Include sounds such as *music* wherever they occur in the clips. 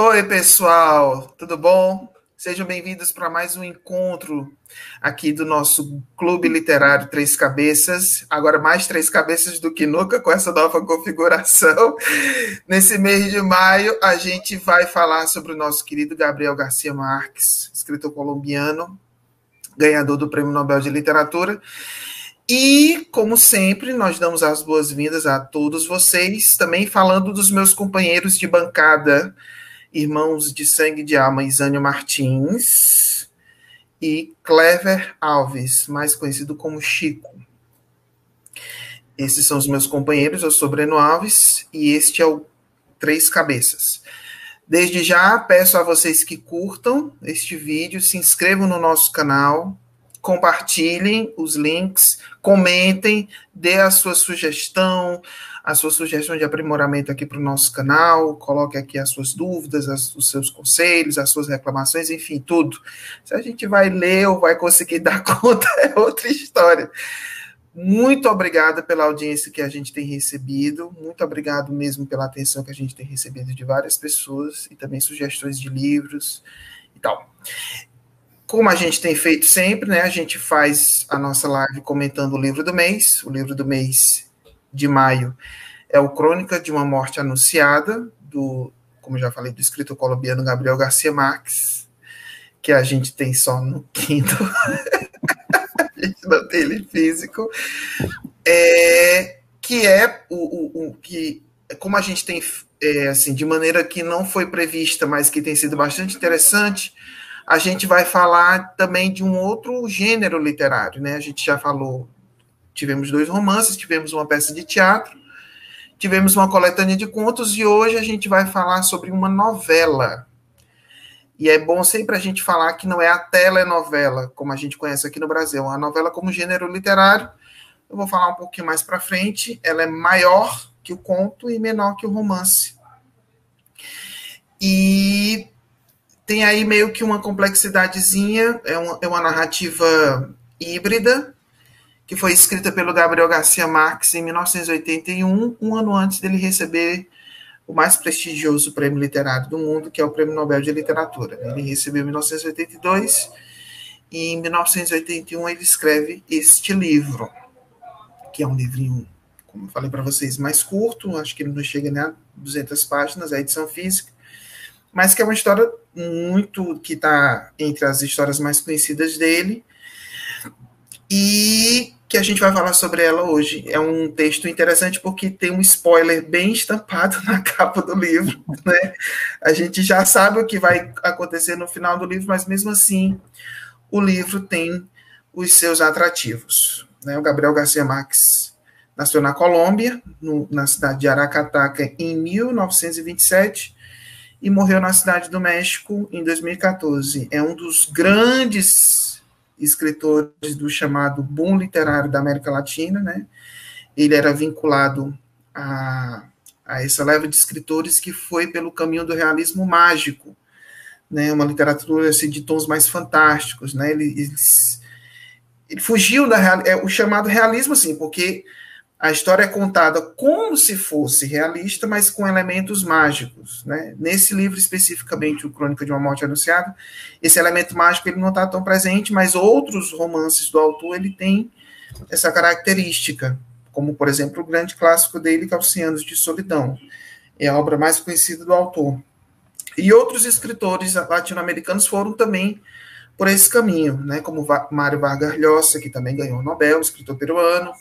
Oi, pessoal, tudo bom? Sejam bem-vindos para mais um encontro aqui do nosso Clube Literário Três Cabeças. Agora mais três cabeças do que nunca com essa nova configuração. *laughs* Nesse mês de maio, a gente vai falar sobre o nosso querido Gabriel Garcia Marques, escritor colombiano, ganhador do Prêmio Nobel de Literatura. E, como sempre, nós damos as boas-vindas a todos vocês, também falando dos meus companheiros de bancada irmãos de sangue de alma Isânio Martins e Clever Alves, mais conhecido como Chico. Esses são os meus companheiros, eu sou Breno Alves e este é o Três Cabeças. Desde já peço a vocês que curtam este vídeo, se inscrevam no nosso canal, compartilhem os links, comentem, dê a sua sugestão, a sua sugestão de aprimoramento aqui para o nosso canal, coloque aqui as suas dúvidas, as, os seus conselhos, as suas reclamações, enfim, tudo. Se a gente vai ler ou vai conseguir *laughs* dar conta, é outra história. Muito obrigada pela audiência que a gente tem recebido, muito obrigado mesmo pela atenção que a gente tem recebido de várias pessoas e também sugestões de livros e tal. Como a gente tem feito sempre, né? A gente faz a nossa live comentando o livro do mês. O livro do mês de maio é o Crônica de uma Morte Anunciada, do, como já falei, do escritor colombiano Gabriel Garcia Marques, que a gente tem só no Kindle. *laughs* a gente não tem ele físico. É, que é o, o, o, que, como a gente tem, é, assim, de maneira que não foi prevista, mas que tem sido bastante interessante, a gente vai falar também de um outro gênero literário, né? A gente já falou tivemos dois romances, tivemos uma peça de teatro, tivemos uma coletânea de contos e hoje a gente vai falar sobre uma novela. E é bom sempre a gente falar que não é a telenovela, como a gente conhece aqui no Brasil, a novela como gênero literário. Eu vou falar um pouquinho mais para frente. Ela é maior que o conto e menor que o romance. E tem aí meio que uma complexidadezinha, é uma, é uma narrativa híbrida, que foi escrita pelo Gabriel Garcia Marques em 1981, um ano antes dele receber o mais prestigioso prêmio literário do mundo, que é o Prêmio Nobel de Literatura. Ele recebeu em 1982 e em 1981 ele escreve este livro, que é um livrinho, como eu falei para vocês, mais curto, acho que ele não chega nem a 200 páginas, a edição física, mas que é uma história muito que está entre as histórias mais conhecidas dele e que a gente vai falar sobre ela hoje. É um texto interessante porque tem um spoiler bem estampado *laughs* na capa do livro. Né? A gente já sabe o que vai acontecer no final do livro, mas mesmo assim o livro tem os seus atrativos. Né? O Gabriel Garcia Marques nasceu na Colômbia, no, na cidade de Aracataca, em 1927 e morreu na cidade do México em 2014. É um dos grandes escritores do chamado boom literário da América Latina, né? Ele era vinculado a, a essa leva de escritores que foi pelo caminho do realismo mágico, né? Uma literatura assim, de tons mais fantásticos, né? Ele, ele, ele fugiu da é, o chamado realismo, assim, porque a história é contada como se fosse realista, mas com elementos mágicos. Né? Nesse livro, especificamente, o Crônica de uma Morte Anunciada, esse elemento mágico ele não está tão presente, mas outros romances do autor ele tem essa característica, como, por exemplo, o grande clássico dele, que é Os Cem Anos de Solidão. É a obra mais conhecida do autor. E outros escritores latino-americanos foram também por esse caminho, né? como Mário Vargas Llosa, que também ganhou o Nobel, escritor peruano,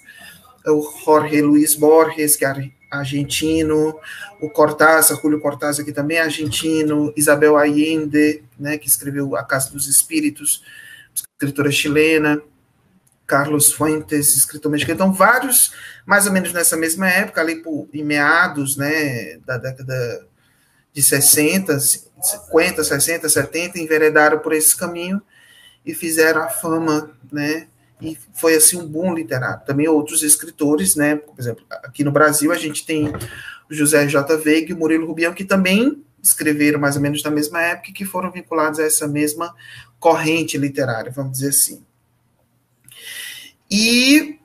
o Jorge Luiz Borges, que é argentino, o Cortázar, Julio Cortázar, que também é argentino, Isabel Allende, né, que escreveu A Casa dos Espíritos, escritora chilena, Carlos Fuentes, escritor mexicano, então vários, mais ou menos nessa mesma época, ali por, em meados, né, da década de 60, 50, 60, 70, enveredaram por esse caminho e fizeram a fama, né, e foi assim um boom literário. Também outros escritores, né? Por exemplo, aqui no Brasil a gente tem o José J. Veiga e o Murilo Rubião, que também escreveram mais ou menos na mesma época e que foram vinculados a essa mesma corrente literária, vamos dizer assim. E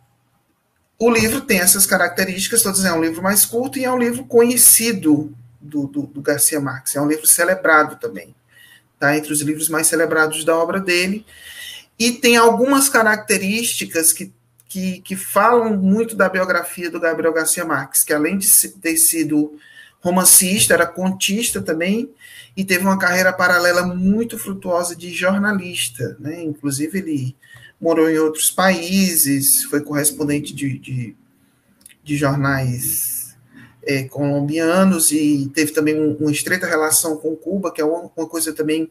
o livro tem essas características todas, é um livro mais curto e é um livro conhecido do, do, do Garcia Marques. É um livro celebrado também, tá? Entre os livros mais celebrados da obra dele. E tem algumas características que, que, que falam muito da biografia do Gabriel Garcia Marques, que além de ter sido romancista, era contista também, e teve uma carreira paralela muito frutuosa de jornalista, né? Inclusive ele morou em outros países, foi correspondente de, de, de jornais é, colombianos e teve também um, uma estreita relação com Cuba, que é uma, uma, coisa também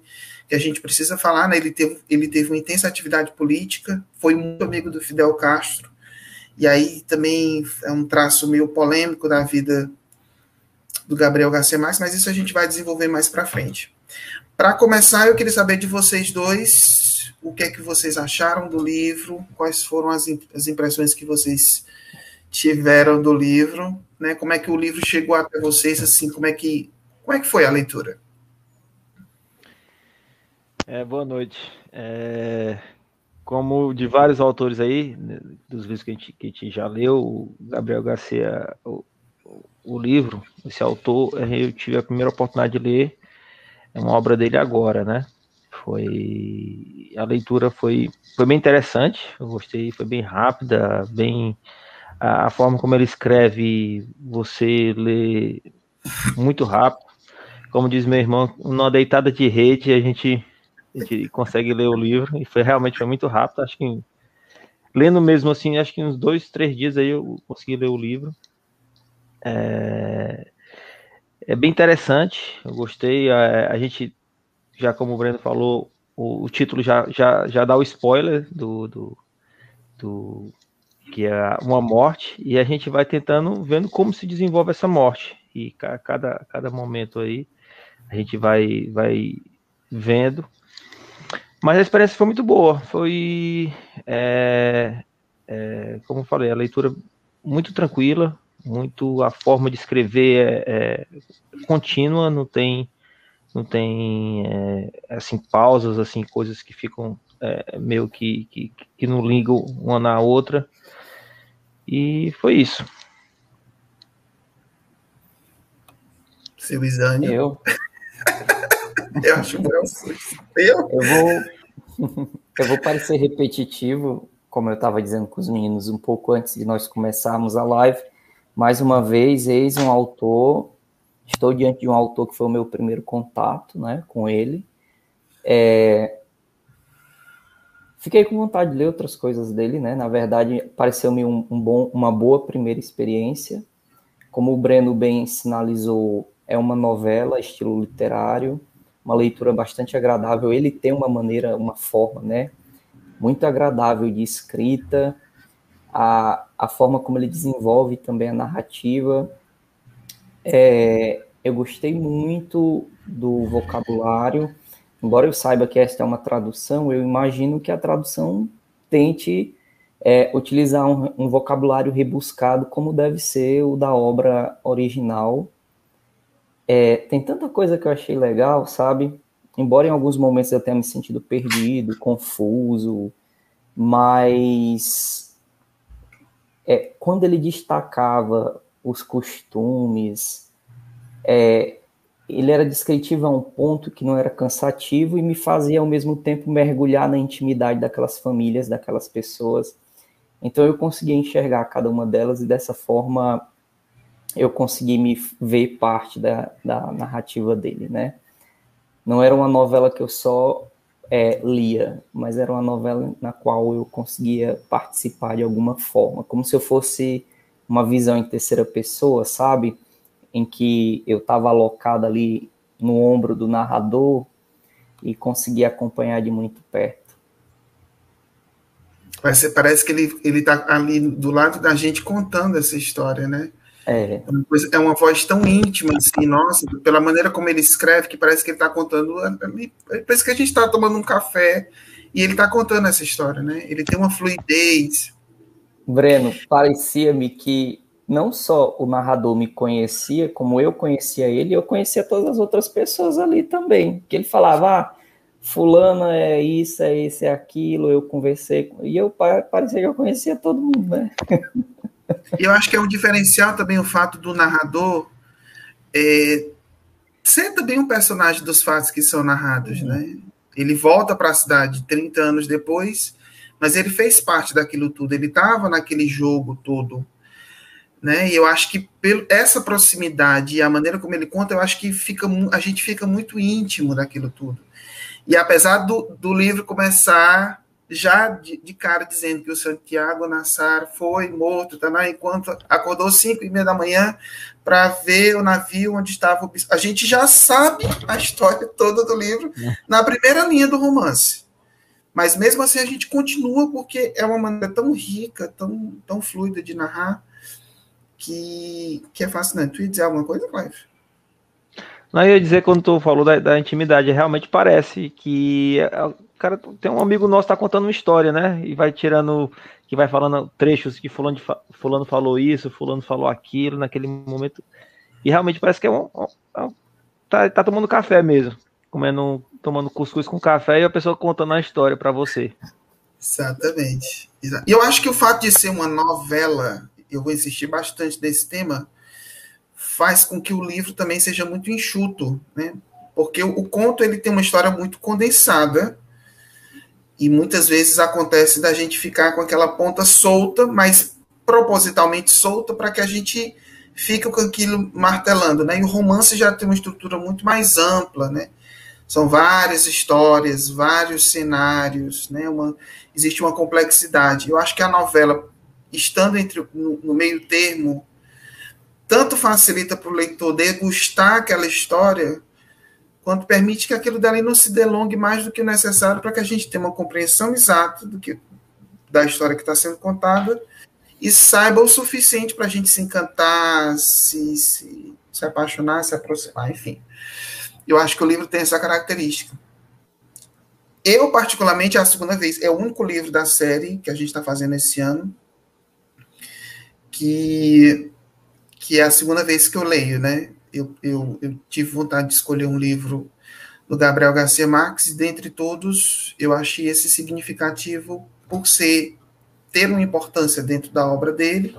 que a gente precisa falar, né? Ele teve, ele teve uma intensa atividade política, foi muito amigo do Fidel Castro, e aí também é um traço meio polêmico da vida do Gabriel Garcia Marques, mas isso a gente vai desenvolver mais para frente. Para começar, eu queria saber de vocês dois o que é que vocês acharam do livro, quais foram as, as impressões que vocês tiveram do livro, né? Como é que o livro chegou até vocês, assim, como é que como é que foi a leitura? É, boa noite. É, como de vários autores aí, né, dos livros que a, gente, que a gente já leu, o Gabriel Garcia, o, o livro, esse autor, eu tive a primeira oportunidade de ler, é uma obra dele agora, né? Foi a leitura foi, foi bem interessante, eu gostei, foi bem rápida, bem a, a forma como ele escreve, você lê muito rápido. Como diz meu irmão, numa deitada de rede a gente, gente consegue ler o livro e foi realmente foi muito rápido. Acho que lendo mesmo assim, acho que uns dois, três dias aí eu consegui ler o livro. É, é bem interessante, eu gostei. A, a, gente, já como o Breno falou, o, o, título já, já, já dá o spoiler do, do, do que é uma morte, e a gente vai tentando, vendo como se desenvolve essa morte. E cada, cada momento aí a gente vai, vai vendo. Mas a experiência foi muito boa. Foi, é, é, como eu falei, a leitura muito tranquila, muito a forma de escrever é, é contínua, não tem não tem é, assim pausas assim coisas que ficam é, meio que, que, que não ligam uma na outra. E foi isso. Seu exame eu *laughs* *laughs* eu acho eu eu vou *laughs* eu vou parecer repetitivo como eu estava dizendo com os meninos um pouco antes de nós começarmos a live mais uma vez, eis um autor, estou diante de um autor que foi o meu primeiro contato né, com ele. É, fiquei com vontade de ler outras coisas dele, né? Na verdade, pareceu-me um, um bom, uma boa primeira experiência. Como o Breno bem sinalizou, é uma novela, estilo literário, uma leitura bastante agradável. Ele tem uma maneira, uma forma, né? Muito agradável de escrita, a, a forma como ele desenvolve também a narrativa. É, eu gostei muito do vocabulário, embora eu saiba que esta é uma tradução, eu imagino que a tradução tente é, utilizar um, um, vocabulário rebuscado como deve ser o da obra original. É, tem tanta coisa que eu achei legal, sabe? Embora em alguns momentos eu tenha me sentido perdido, confuso, mas é, quando ele destacava os costumes, é, ele era descritivo a um ponto que não era cansativo e me fazia ao mesmo tempo mergulhar na intimidade daquelas famílias, daquelas pessoas. Então eu conseguia enxergar cada uma delas e dessa forma eu consegui me ver parte da, da narrativa dele, né? Não era uma novela que eu só é, lia, mas era uma novela na qual eu conseguia participar de alguma forma, como se eu fosse uma visão em terceira pessoa, sabe? Em que eu estava alocado ali no ombro do narrador e conseguia acompanhar de muito perto. Parece que ele, ele tá ali do lado da gente contando essa história, né? É. É uma, é uma voz tão íntima, assim, nossa, pela maneira como ele escreve, que parece que ele está contando. Parece que a gente está tomando um café e ele está contando essa história, né? Ele tem uma fluidez. Breno, parecia-me que não só o narrador me conhecia, como eu conhecia ele, eu conhecia todas as outras pessoas ali também. Que ele falava, ah, fulana é isso, é isso, é aquilo, eu conversei, e eu parecia que eu conhecia todo mundo, né? *laughs* E eu acho que é um diferencial também o fato do narrador é, ser também um personagem dos fatos que são narrados, uhum. né? Ele volta para a cidade 30 anos depois, mas ele fez parte daquilo tudo, ele estava naquele jogo todo, né? E eu acho que pelo, essa proximidade e a maneira como ele conta, eu acho que fica, a gente fica muito íntimo daquilo tudo. E apesar do, do livro começar já de, de, cara dizendo que o Santiago Nassar foi morto também, enquanto acordou cinco e meia da manhã para ver o navio onde estava o A gente já sabe a história toda do livro é. na primeira linha do romance. Mas mesmo assim a gente continua porque é uma maneira tão rica, tão, tão fluida de narrar, que, que é fascinante. Tu ia dizer alguma coisa, Clive? Não, ia dizer, quando tu falou da, da intimidade, realmente parece que cara tem um amigo nosso tá contando uma história, né? E vai tirando, que vai falando trechos que fulano, fulano falou isso, fulano falou aquilo naquele momento. E realmente parece que é um, é um tá, tá tomando café mesmo, comendo, tomando cuscuz com café e a pessoa contando a história para você. Exatamente. E eu acho que o fato de ser uma novela, eu vou insistir bastante nesse tema, faz com que o livro também seja muito enxuto, né? Porque o, conto ele tem uma história muito condensada e muitas vezes acontece da gente ficar com aquela ponta solta, mas propositalmente solta, para que a gente fique com aquilo martelando. Né? E o romance já tem uma estrutura muito mais ampla, né? São várias histórias, vários cenários, né? Uma, existe uma complexidade. Eu acho que a novela, estando entre no, no meio termo, tanto facilita para o leitor degustar aquela história, quanto permite que aquilo dali não se delongue mais do que necessário para que a gente tenha uma compreensão exata do que da história que está sendo contada e saiba o suficiente para a gente se encantar, se, se, se apaixonar, se aproximar, enfim. Eu acho que o livro tem essa característica. Eu, particularmente, é a segunda vez, é o único livro da série que a gente está fazendo esse ano que, que é a segunda vez que eu leio, né? eu, eu, eu tive vontade de escolher um livro do Gabriel Garcia Marques, e dentre todos, eu achei esse significativo por ser ter uma importância dentro da obra dele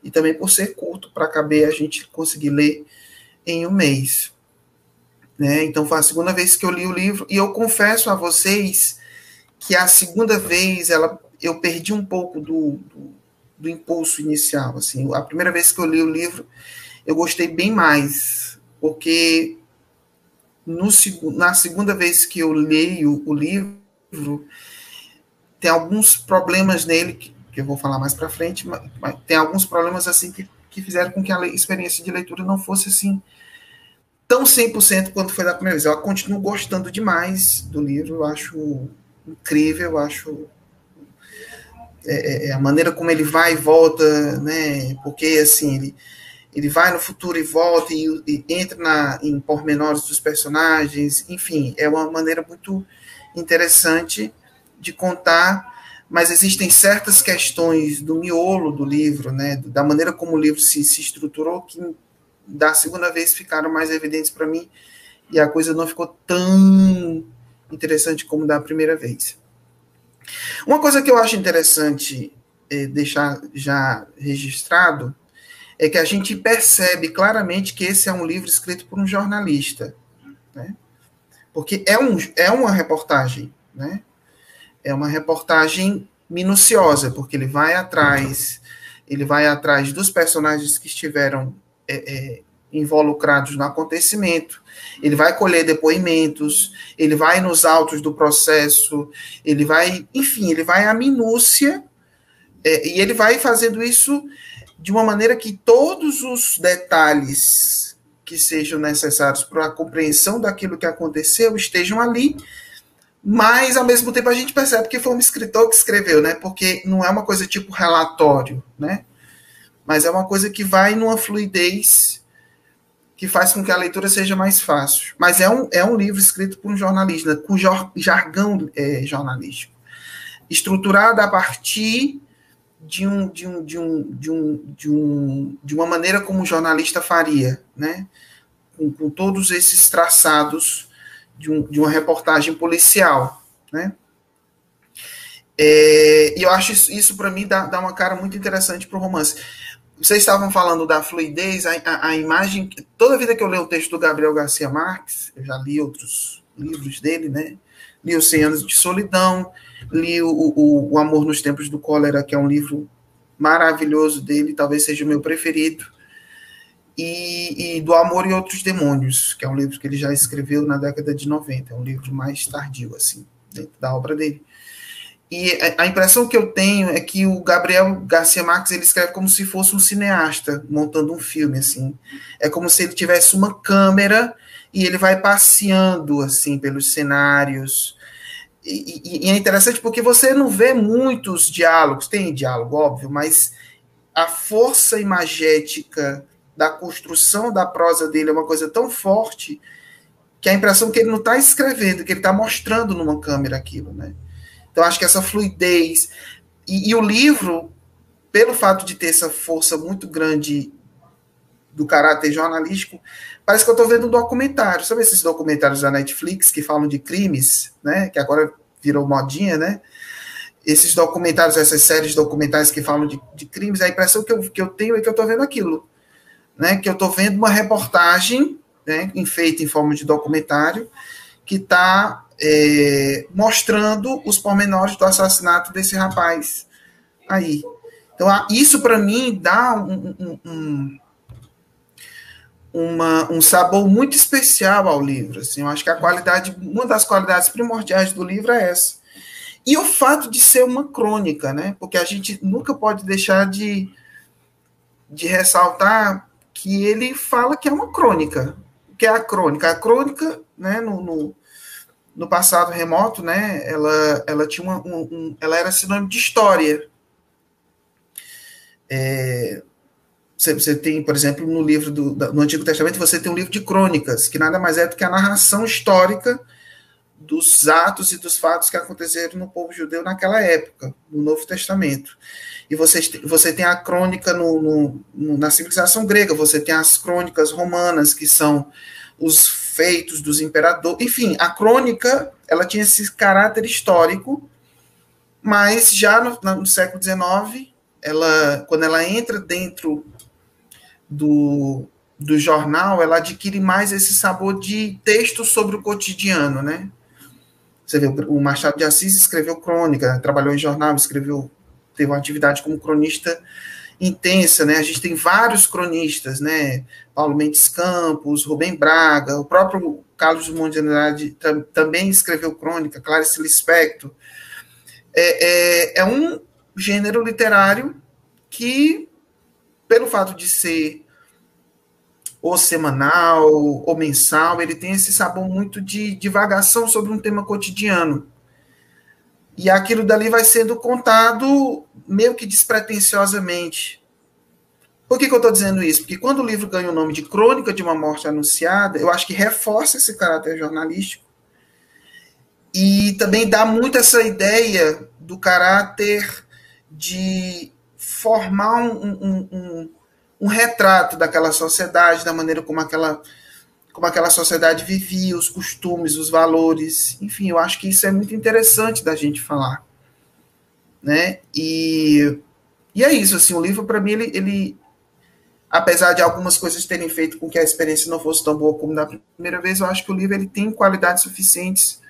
e também por ser curto para caber a gente conseguir ler em um mês. Né? Então foi a segunda vez que eu li o livro e eu confesso a vocês que a segunda vez ela, eu perdi um pouco do, do, do impulso inicial. Assim, a primeira vez que eu li o livro eu gostei bem mais, porque no, na segunda vez que eu leio o livro, tem alguns problemas nele, que, que eu vou falar mais para frente, mas, mas, tem alguns problemas assim que, que fizeram com que a experiência de leitura não fosse assim tão 100% quanto foi da primeira vez. Eu continuo gostando demais do livro, eu acho incrível, eu acho é, é, é a maneira como ele vai e volta, né? Porque assim, ele ele vai no futuro e volta e, e, entra na, em pormenores dos personagens, enfim, é uma maneira muito interessante de contar, mas existem certas questões do miolo do livro, né, da maneira como o livro se, se estruturou, que da segunda vez ficaram mais evidentes para mim e a coisa não ficou tão interessante como da primeira vez. Uma coisa que eu acho interessante é, deixar já registrado é que a gente percebe claramente que esse é um livro escrito por um jornalista, né? Porque é, um, é uma reportagem, né? É uma reportagem minuciosa, porque ele vai atrás, ele vai atrás dos personagens que estiveram é, é, involucrados no acontecimento, ele vai colher depoimentos, ele vai nos autos do processo, ele vai, enfim, ele vai à minúcia, é, e ele vai fazendo isso de uma maneira que todos os detalhes que sejam necessários para a compreensão daquilo que aconteceu estejam ali, mas ao mesmo tempo a gente percebe que foi um escritor que escreveu, né? Porque não é uma coisa tipo relatório, né? Mas é uma coisa que vai numa fluidez que faz com que a leitura seja mais fácil. Mas é um, é um livro escrito por um jornalista, com jargão é, jornalístico, estruturado a partir de, um, de, um, de, um, de, um, de, um, de uma maneira como um jornalista faria, né? com, com todos esses traçados de, um, de uma reportagem policial. Né? É, e eu acho isso, isso para mim, dá, dá uma cara muito interessante para o romance. Vocês estavam falando da fluidez, a, a, a, imagem. Toda vida que eu leio o texto do Gabriel Garcia Marques, eu já li outros livros dele, né? Li Os 100 Anos de Solidão, li o, o, o Amor nos Tempos do Cólera, que é um livro maravilhoso dele, talvez seja o meu preferido. E, e, Do Amor e Outros Demônios, que é um livro que ele já escreveu na década de 90, é um livro mais tardio, assim, dentro da obra dele. E a impressão que eu tenho é que o Gabriel Garcia Marques ele escreve como se fosse um cineasta montando um filme assim. É como se ele tivesse uma câmera e ele vai passeando assim pelos cenários. E, e, e é interessante porque você não vê muitos diálogos, tem diálogo óbvio, mas a força imagética da construção da prosa dele é uma coisa tão forte que a impressão que ele não está escrevendo, que ele está mostrando numa câmera aquilo, né? Então, acho que essa fluidez. E, e, o livro, pelo fato de ter essa força muito grande do caráter jornalístico, parece que eu estou vendo um documentário. Sabe esses documentários da Netflix que falam de crimes, né? Que agora virou modinha, né? Esses documentários, essas séries documentais que falam de, de crimes, a impressão que eu, que eu tenho é que eu estou vendo aquilo. Né? Que eu estou vendo uma reportagem né, feita em forma de documentário que está é, mostrando os pormenores do assassinato desse rapaz aí. Então, isso para mim dá um, um, um, uma, um sabor muito especial ao livro. Assim, eu acho que a qualidade, uma das qualidades primordiais do livro é essa. E o fato de ser uma crônica, né? Porque a gente nunca pode deixar de, de ressaltar que ele fala que é uma crônica. O que é a crônica? A crônica, né, no, no no passado remoto, né, ela, ela tinha uma, um, um, ela era sinônimo de história. É, você, você, tem, por exemplo, no livro do no Antigo Testamento, você tem um livro de crônicas, que nada mais é do que a narração histórica dos atos e dos fatos que aconteceram no povo judeu naquela época, no Novo Testamento. E você, você tem a crônica no, no, na civilização grega, você tem as crônicas romanas, que são os feitos dos imperadores. Enfim, a crônica ela tinha esse caráter histórico, mas já no, no século XIX, ela, quando ela entra dentro do, do jornal, ela adquire mais esse sabor de texto sobre o cotidiano, né? Você vê, o Machado de Assis escreveu crônica, trabalhou em jornal, escreveu, teve uma atividade como cronista intensa, né? A gente tem vários cronistas, né? Paulo Mendes Campos, Rubem Braga, o próprio Carlos Drummond de Andrade também escreveu crônica, Clarice Lispector. É, é, é um gênero literário que, pelo fato de ser ou semanal ou mensal, ele tem esse sabor muito de divagação sobre um tema cotidiano. E aquilo dali vai sendo contado meio que despretensiosamente. Por que, que eu estou dizendo isso? Porque quando o livro ganha o nome de Crônica de uma Morte Anunciada, eu acho que reforça esse caráter jornalístico e também dá muito essa ideia do caráter de formar um, um, um, um retrato daquela sociedade, da maneira como aquela como aquela sociedade vivia, os costumes, os valores, enfim, eu acho que isso é muito interessante da gente falar, né? E, e é isso, assim, o livro para mim ele, ele, apesar de algumas coisas terem feito com que a experiência não fosse tão boa como da primeira vez, eu acho que o livro ele tem qualidades suficientes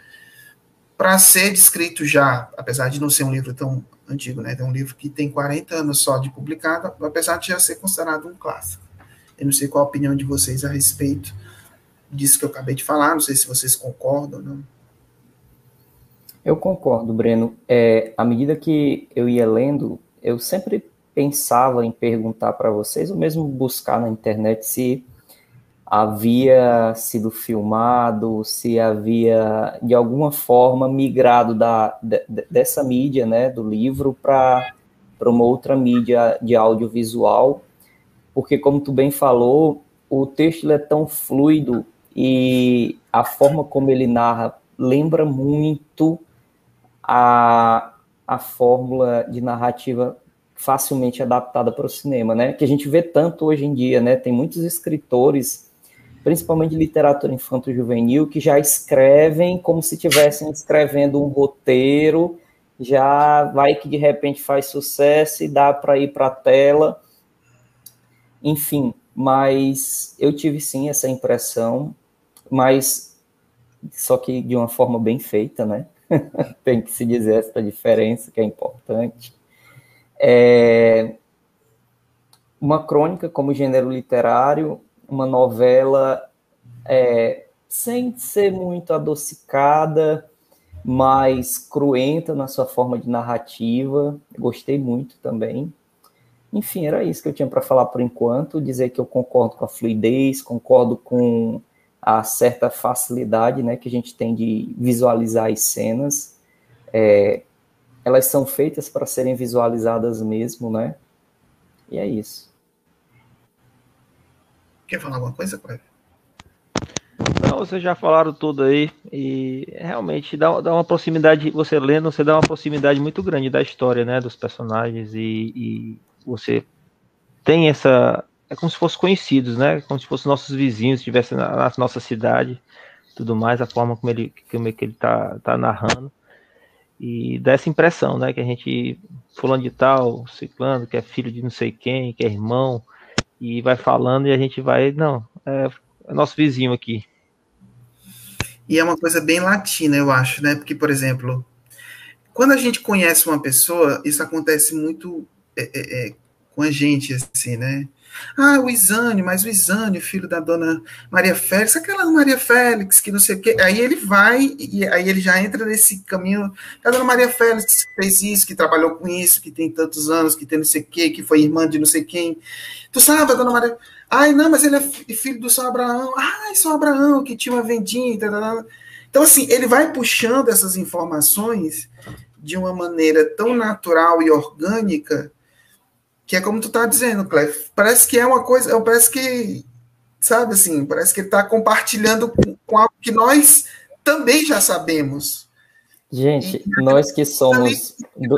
para ser descrito já, apesar de não ser um livro tão antigo, né? É um livro que tem 40 anos só de publicado, apesar de já ser considerado um clássico. Eu não sei qual a opinião de vocês a respeito disso que eu acabei de falar, não sei se vocês concordam ou não. Eu concordo, Breno. É, à medida que eu ia lendo, eu sempre pensava em perguntar para vocês, ou mesmo buscar na internet se havia sido filmado, se havia de alguma forma migrado da, de, dessa mídia, né, do livro, para uma outra mídia de audiovisual, porque como tu bem falou, o texto é tão fluido e a forma como ele narra lembra muito a, a fórmula de narrativa facilmente adaptada para o cinema, né? Que a gente vê tanto hoje em dia, né? Tem muitos escritores, principalmente de literatura infanto-juvenil, que já escrevem como se estivessem escrevendo um roteiro, já vai que de repente faz sucesso e dá para ir para a tela Enfim, mas eu tive sim essa impressão, mas só que de uma forma bem feita, né? *laughs* Tem que se dizer essa diferença que é importante. É uma crônica como gênero literário, uma novela é, sem ser muito adocicada, mais cruenta na sua forma de narrativa. Gostei muito também. Enfim, era isso que eu tinha para falar por enquanto. Dizer que eu concordo com a fluidez, concordo com a certa facilidade né, que a gente tem de visualizar as cenas. É, elas são feitas para serem visualizadas mesmo, né? E é isso. Quer falar alguma coisa, Cleber? Não, vocês já falaram tudo aí e realmente dá, dá uma proximidade, você lendo, você dá uma proximidade muito grande da história, né, dos personagens e, e você tem essa. É como se fossem conhecidos, né? Como se fossem nossos vizinhos, estivessem na, na, nossa cidade, tudo mais, a forma como ele, como é que ele tá, tá narrando. E dá essa impressão, né? Que a gente, fulano de tal, ciclano, que é filho de não sei quem, que é irmão, e vai falando e a gente vai, não, é, é nosso vizinho aqui. E é uma coisa bem latina, eu acho, né? Porque, por exemplo, quando a gente conhece uma pessoa, isso acontece muito é, é, é, com a gente, assim, né? Ah, o Isânio, mas o Isânio, filho da dona Maria Félix, aquela Maria Félix, que não sei o quê. Aí ele vai, e aí ele já entra nesse caminho. A dona Maria Félix fez isso, que trabalhou com isso, que tem tantos anos, que tem não sei o quê, que foi irmã de não sei quem. Tu sabe, a dona Maria. Ai, não, mas ele é filho do São Abraão. Ai, São Abraão, que tinha uma vendinha. Então, assim, ele vai puxando essas informações de uma maneira tão natural e orgânica que é como tu tá dizendo, Clef. Parece que é uma coisa, parece que, sabe assim, parece que ele tá compartilhando com, com algo que nós também já sabemos. Gente, e, nós que somos do,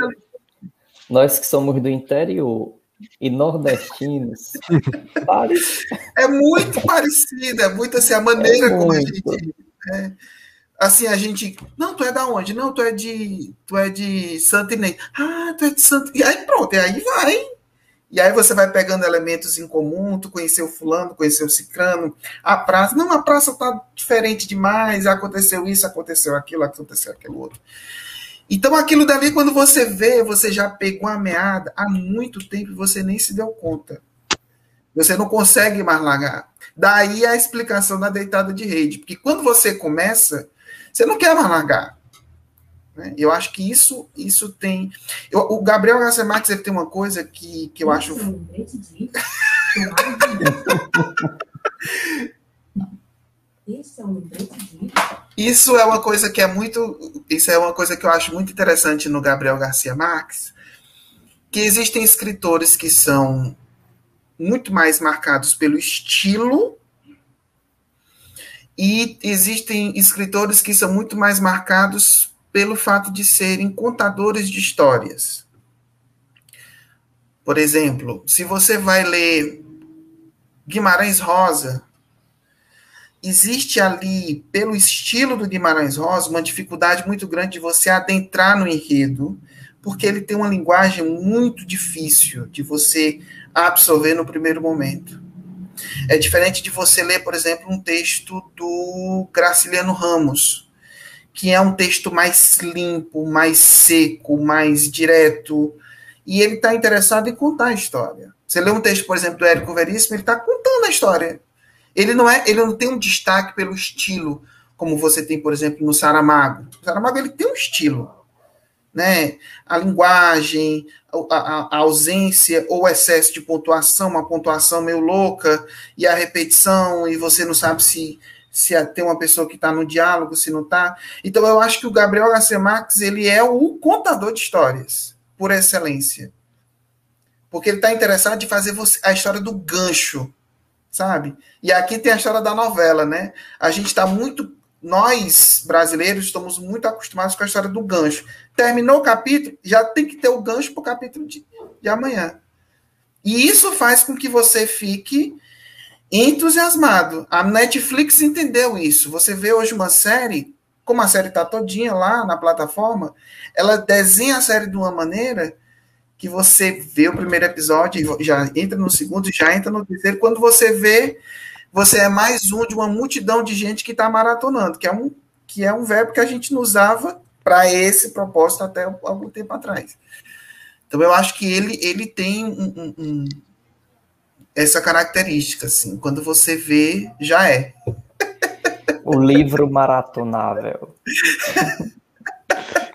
nós que somos do interior e nordestinos, *laughs* é muito parecido, é muito assim a maneira é como a gente é, assim a gente não tu é da onde? Não tu é de tu é de Santo Inês. Ah tu é de Santo e aí pronto e aí vai e aí você vai pegando elementos em comum, tu conheceu fulano, conheceu cicrano, a praça, não, a praça tá diferente demais, aconteceu isso, aconteceu aquilo, aconteceu aquilo outro. Então aquilo dali, quando você vê, você já pegou a meada há muito tempo e você nem se deu conta. Você não consegue mais largar. Daí a explicação da deitada de rede, porque quando você começa, você não quer mais largar. Né? Eu acho que isso, isso tem. Eu, o Gabriel Garcia Marques ele tem uma coisa que, que eu acho. *laughs* Isso é uma coisa que é muito. Isso é uma coisa que eu acho muito interessante no Gabriel Garcia Marques, que existem escritores que são muito mais marcados pelo estilo e existem escritores que são muito mais marcados pelo fato de serem contadores de histórias. Por exemplo, se você vai ler Guimarães Rosa, existe ali, pelo estilo do Guimarães Rosa, uma dificuldade muito grande de você adentrar no enredo, porque ele tem uma linguagem muito difícil de você absorver no primeiro momento. É diferente de você ler, por exemplo, um texto do Graciliano Ramos, que é um texto mais limpo, mais seco, mais direto, e ele está interessado em contar a história. Você lê um texto, por exemplo, do Érico Veríssimo, ele está contando a história. Ele não é, ele não tem um destaque pelo estilo, como você tem, por exemplo, no Saramago. O Saramago ele tem um estilo, né? A linguagem, a, a, a ausência ou excesso de pontuação, uma pontuação meio louca e a repetição e você não sabe se se tem uma pessoa que está no diálogo, se não está. Então eu acho que o Gabriel Garcia Marques ele é o contador de histórias por excelência, porque ele está interessado em fazer você, a história do gancho, sabe? E aqui tem a história da novela, né? A gente está muito nós brasileiros estamos muito acostumados com a história do gancho. Terminou o capítulo, já tem que ter o gancho para o capítulo de, de amanhã. E isso faz com que você fique entusiasmado. A Netflix entendeu isso. Você vê hoje uma série, como a série está todinha lá na plataforma, ela desenha a série de uma maneira que você vê o primeiro episódio, já entra no segundo, já entra no terceiro. Quando você vê, você é mais um de uma multidão de gente que está maratonando, que é um, que é um verbo que a gente não usava para esse propósito até algum tempo atrás. Então eu acho que ele, ele tem um, um, um, essa característica, assim, quando você vê, já é. O livro maratonável.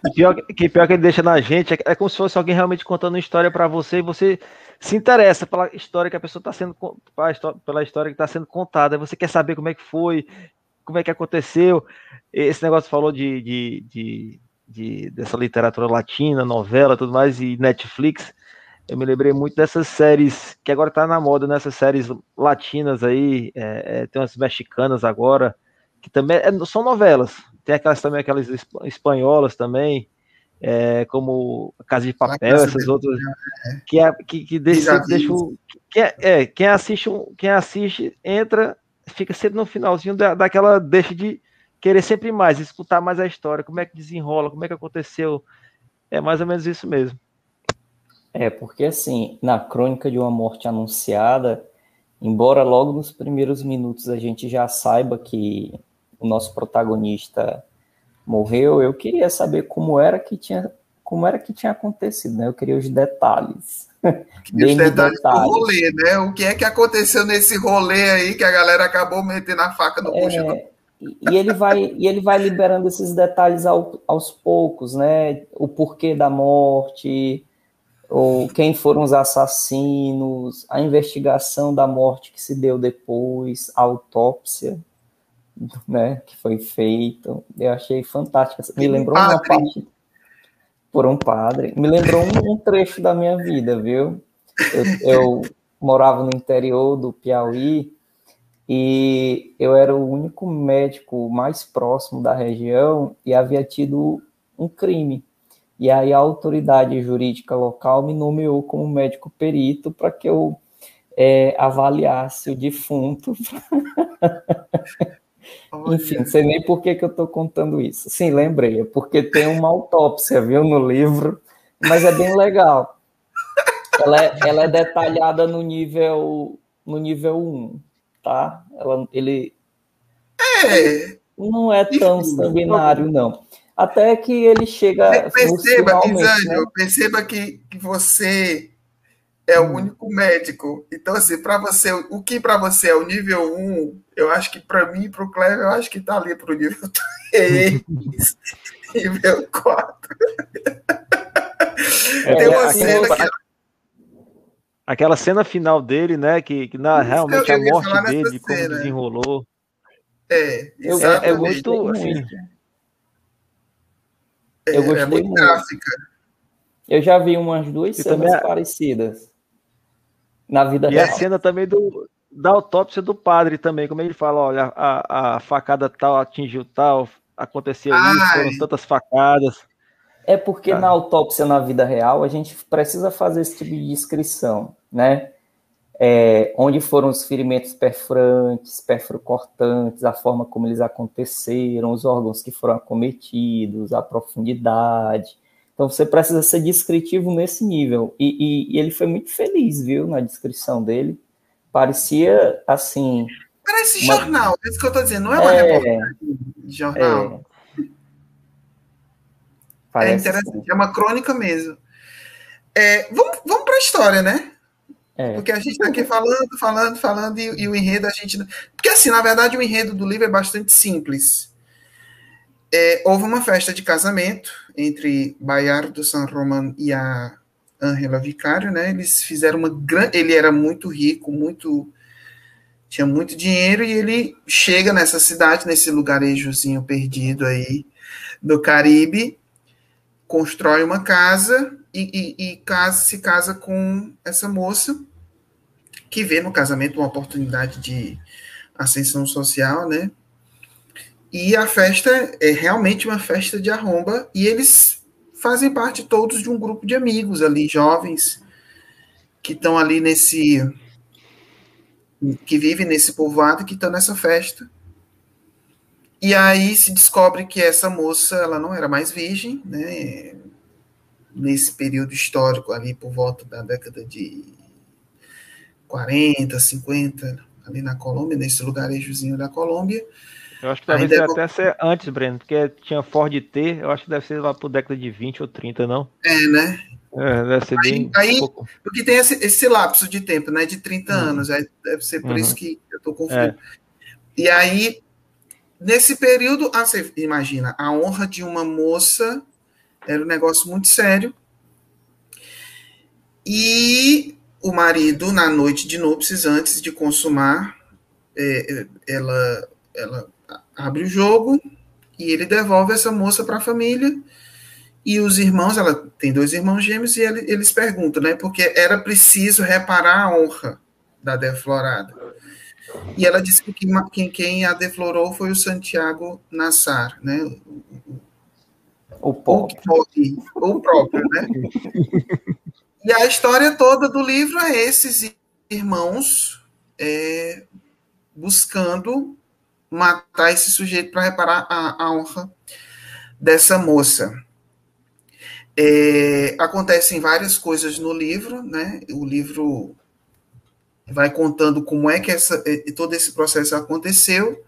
Que pior, que pior que ele deixa na gente é, é como se fosse alguém realmente contando uma história para você e você se interessa pela história que a pessoa está sendo pela história que está sendo contada. Você quer saber como é que foi, como é que aconteceu. Esse negócio falou de, de, de, de dessa literatura latina, novela, tudo mais e Netflix. Eu me lembrei muito dessas séries que agora tá na moda, nessas né? séries latinas aí, é, é, tem umas mexicanas agora que também é, são novelas, tem aquelas também, aquelas espanholas também, é, como Casa de Papel, essas outras, é. que, é, que, que deixa, deixa quem, é, quem, assiste, quem assiste entra, fica sempre no finalzinho da, daquela, deixa de querer sempre mais, escutar mais a história, como é que desenrola, como é que aconteceu, é mais ou menos isso mesmo. É, porque assim, na crônica de uma morte anunciada, embora logo nos primeiros minutos a gente já saiba que o nosso protagonista morreu, eu queria saber como era que tinha, como era que tinha acontecido, né? Eu queria os detalhes. *laughs* os detalhes, detalhes. do rolê, né? O que é que aconteceu nesse rolê aí que a galera acabou metendo a faca no bucho é, E ele vai e ele vai liberando esses detalhes ao, aos poucos, né? O porquê da morte, ou quem foram os assassinos, a investigação da morte que se deu depois, a autópsia né, que foi feito. Eu achei fantástico. Me lembrou uma parte por um padre. Me lembrou um, um trecho da minha vida, viu? Eu, eu, morava no interior do Piauí e eu era o único médico mais próximo da região e havia tido um crime. E aí a autoridade jurídica local me nomeou como médico perito para que eu é, avaliasse o defunto *laughs* Enfim, não sei nem por que, que eu estou contando isso. Sim, lembrei, é porque tem uma autópsia, viu, no livro, mas é bem legal. Ela é, ela é detalhada no nível no nível 1, tá? Ela, ele é. não é tão sanguinário, não. Até que ele chega. Perceba, Isânio, né? perceba que, que você é o hum. único médico. Então, assim, para você, o que para você é o nível 1, eu acho que para mim e para o Cleber, eu acho que está ali para o nível 3, *laughs* nível 4. É, Tem uma cena aquela, que... Aquela cena final dele, né, que, que na, realmente a morte dele, como cena. desenrolou. É, eu, é, é muito, assim, é, eu gostei é muito, muito gráfica. Eu já vi umas duas e cenas também... parecidas na vida e real. E a cena também do, da autópsia do padre também, como ele fala, olha, a, a facada tal atingiu tal, aconteceu Ai. isso, foram tantas facadas. É porque tá. na autópsia na vida real a gente precisa fazer esse tipo de descrição, né? É, onde foram os ferimentos perfurantes, perfurocortantes, a forma como eles aconteceram, os órgãos que foram acometidos, a profundidade, então você precisa ser descritivo nesse nível. E, e, e, ele foi muito feliz, viu, na descrição dele. Parecia assim. Parece uma... jornal, é isso que eu estou dizendo, não é uma é, reportagem de jornal. É, é interessante, é uma crônica mesmo. É, vamos vamos para a história, né? É. Porque a gente está aqui falando, falando, falando, e, e, o enredo a gente. Porque, assim, na verdade, o enredo do livro é bastante simples. É, houve uma festa de casamento entre Bayardo San Román e a Angela Vicário, né? Eles fizeram uma grande. Ele era muito rico, muito. tinha muito dinheiro, e ele chega nessa cidade, nesse lugarejozinho perdido aí do Caribe, constrói uma casa e, e, e casa, se casa com essa moça, que vê no casamento uma oportunidade de ascensão social, né? E a festa é realmente uma festa de arromba e eles fazem parte todos de um grupo de amigos ali, jovens, que estão ali nesse. que vivem nesse povoado, que estão nessa festa. E aí se descobre que essa moça ela não era mais virgem, né? Nesse período histórico, ali por volta da década de 40, 50, ali na Colômbia, nesse lugarejozinho da Colômbia. Eu acho que talvez Ainda até ser antes, Breno, porque tinha Ford T, eu acho que deve ser lá por década de 20 ou 30, não? É, né? É, deve ser aí, bem. Aí, pouco. porque tem esse, esse, lapso de tempo, né? De 30 uhum. anos. Aí deve ser por uhum. isso que eu tô confundindo. É. E aí, nesse período, ah, você imagina, a honra de uma moça era um negócio muito sério. E o marido, na noite de núpcias, antes de consumar, é, é ela, ela abre o jogo e ele devolve essa moça para a família. E os irmãos, ela tem dois irmãos gêmeos, e ele, eles perguntam, né? Porque era preciso reparar a honra da deflorada. E ela disse que quem, quem a deflorou foi o Santiago Nassar, né? O próprio. O próprio, né? E a história toda do livro é esses irmãos é, buscando matar esse sujeito para reparar a, a, honra dessa moça. É, acontecem várias coisas no livro, né? O livro vai contando como é que essa, é, todo esse processo aconteceu,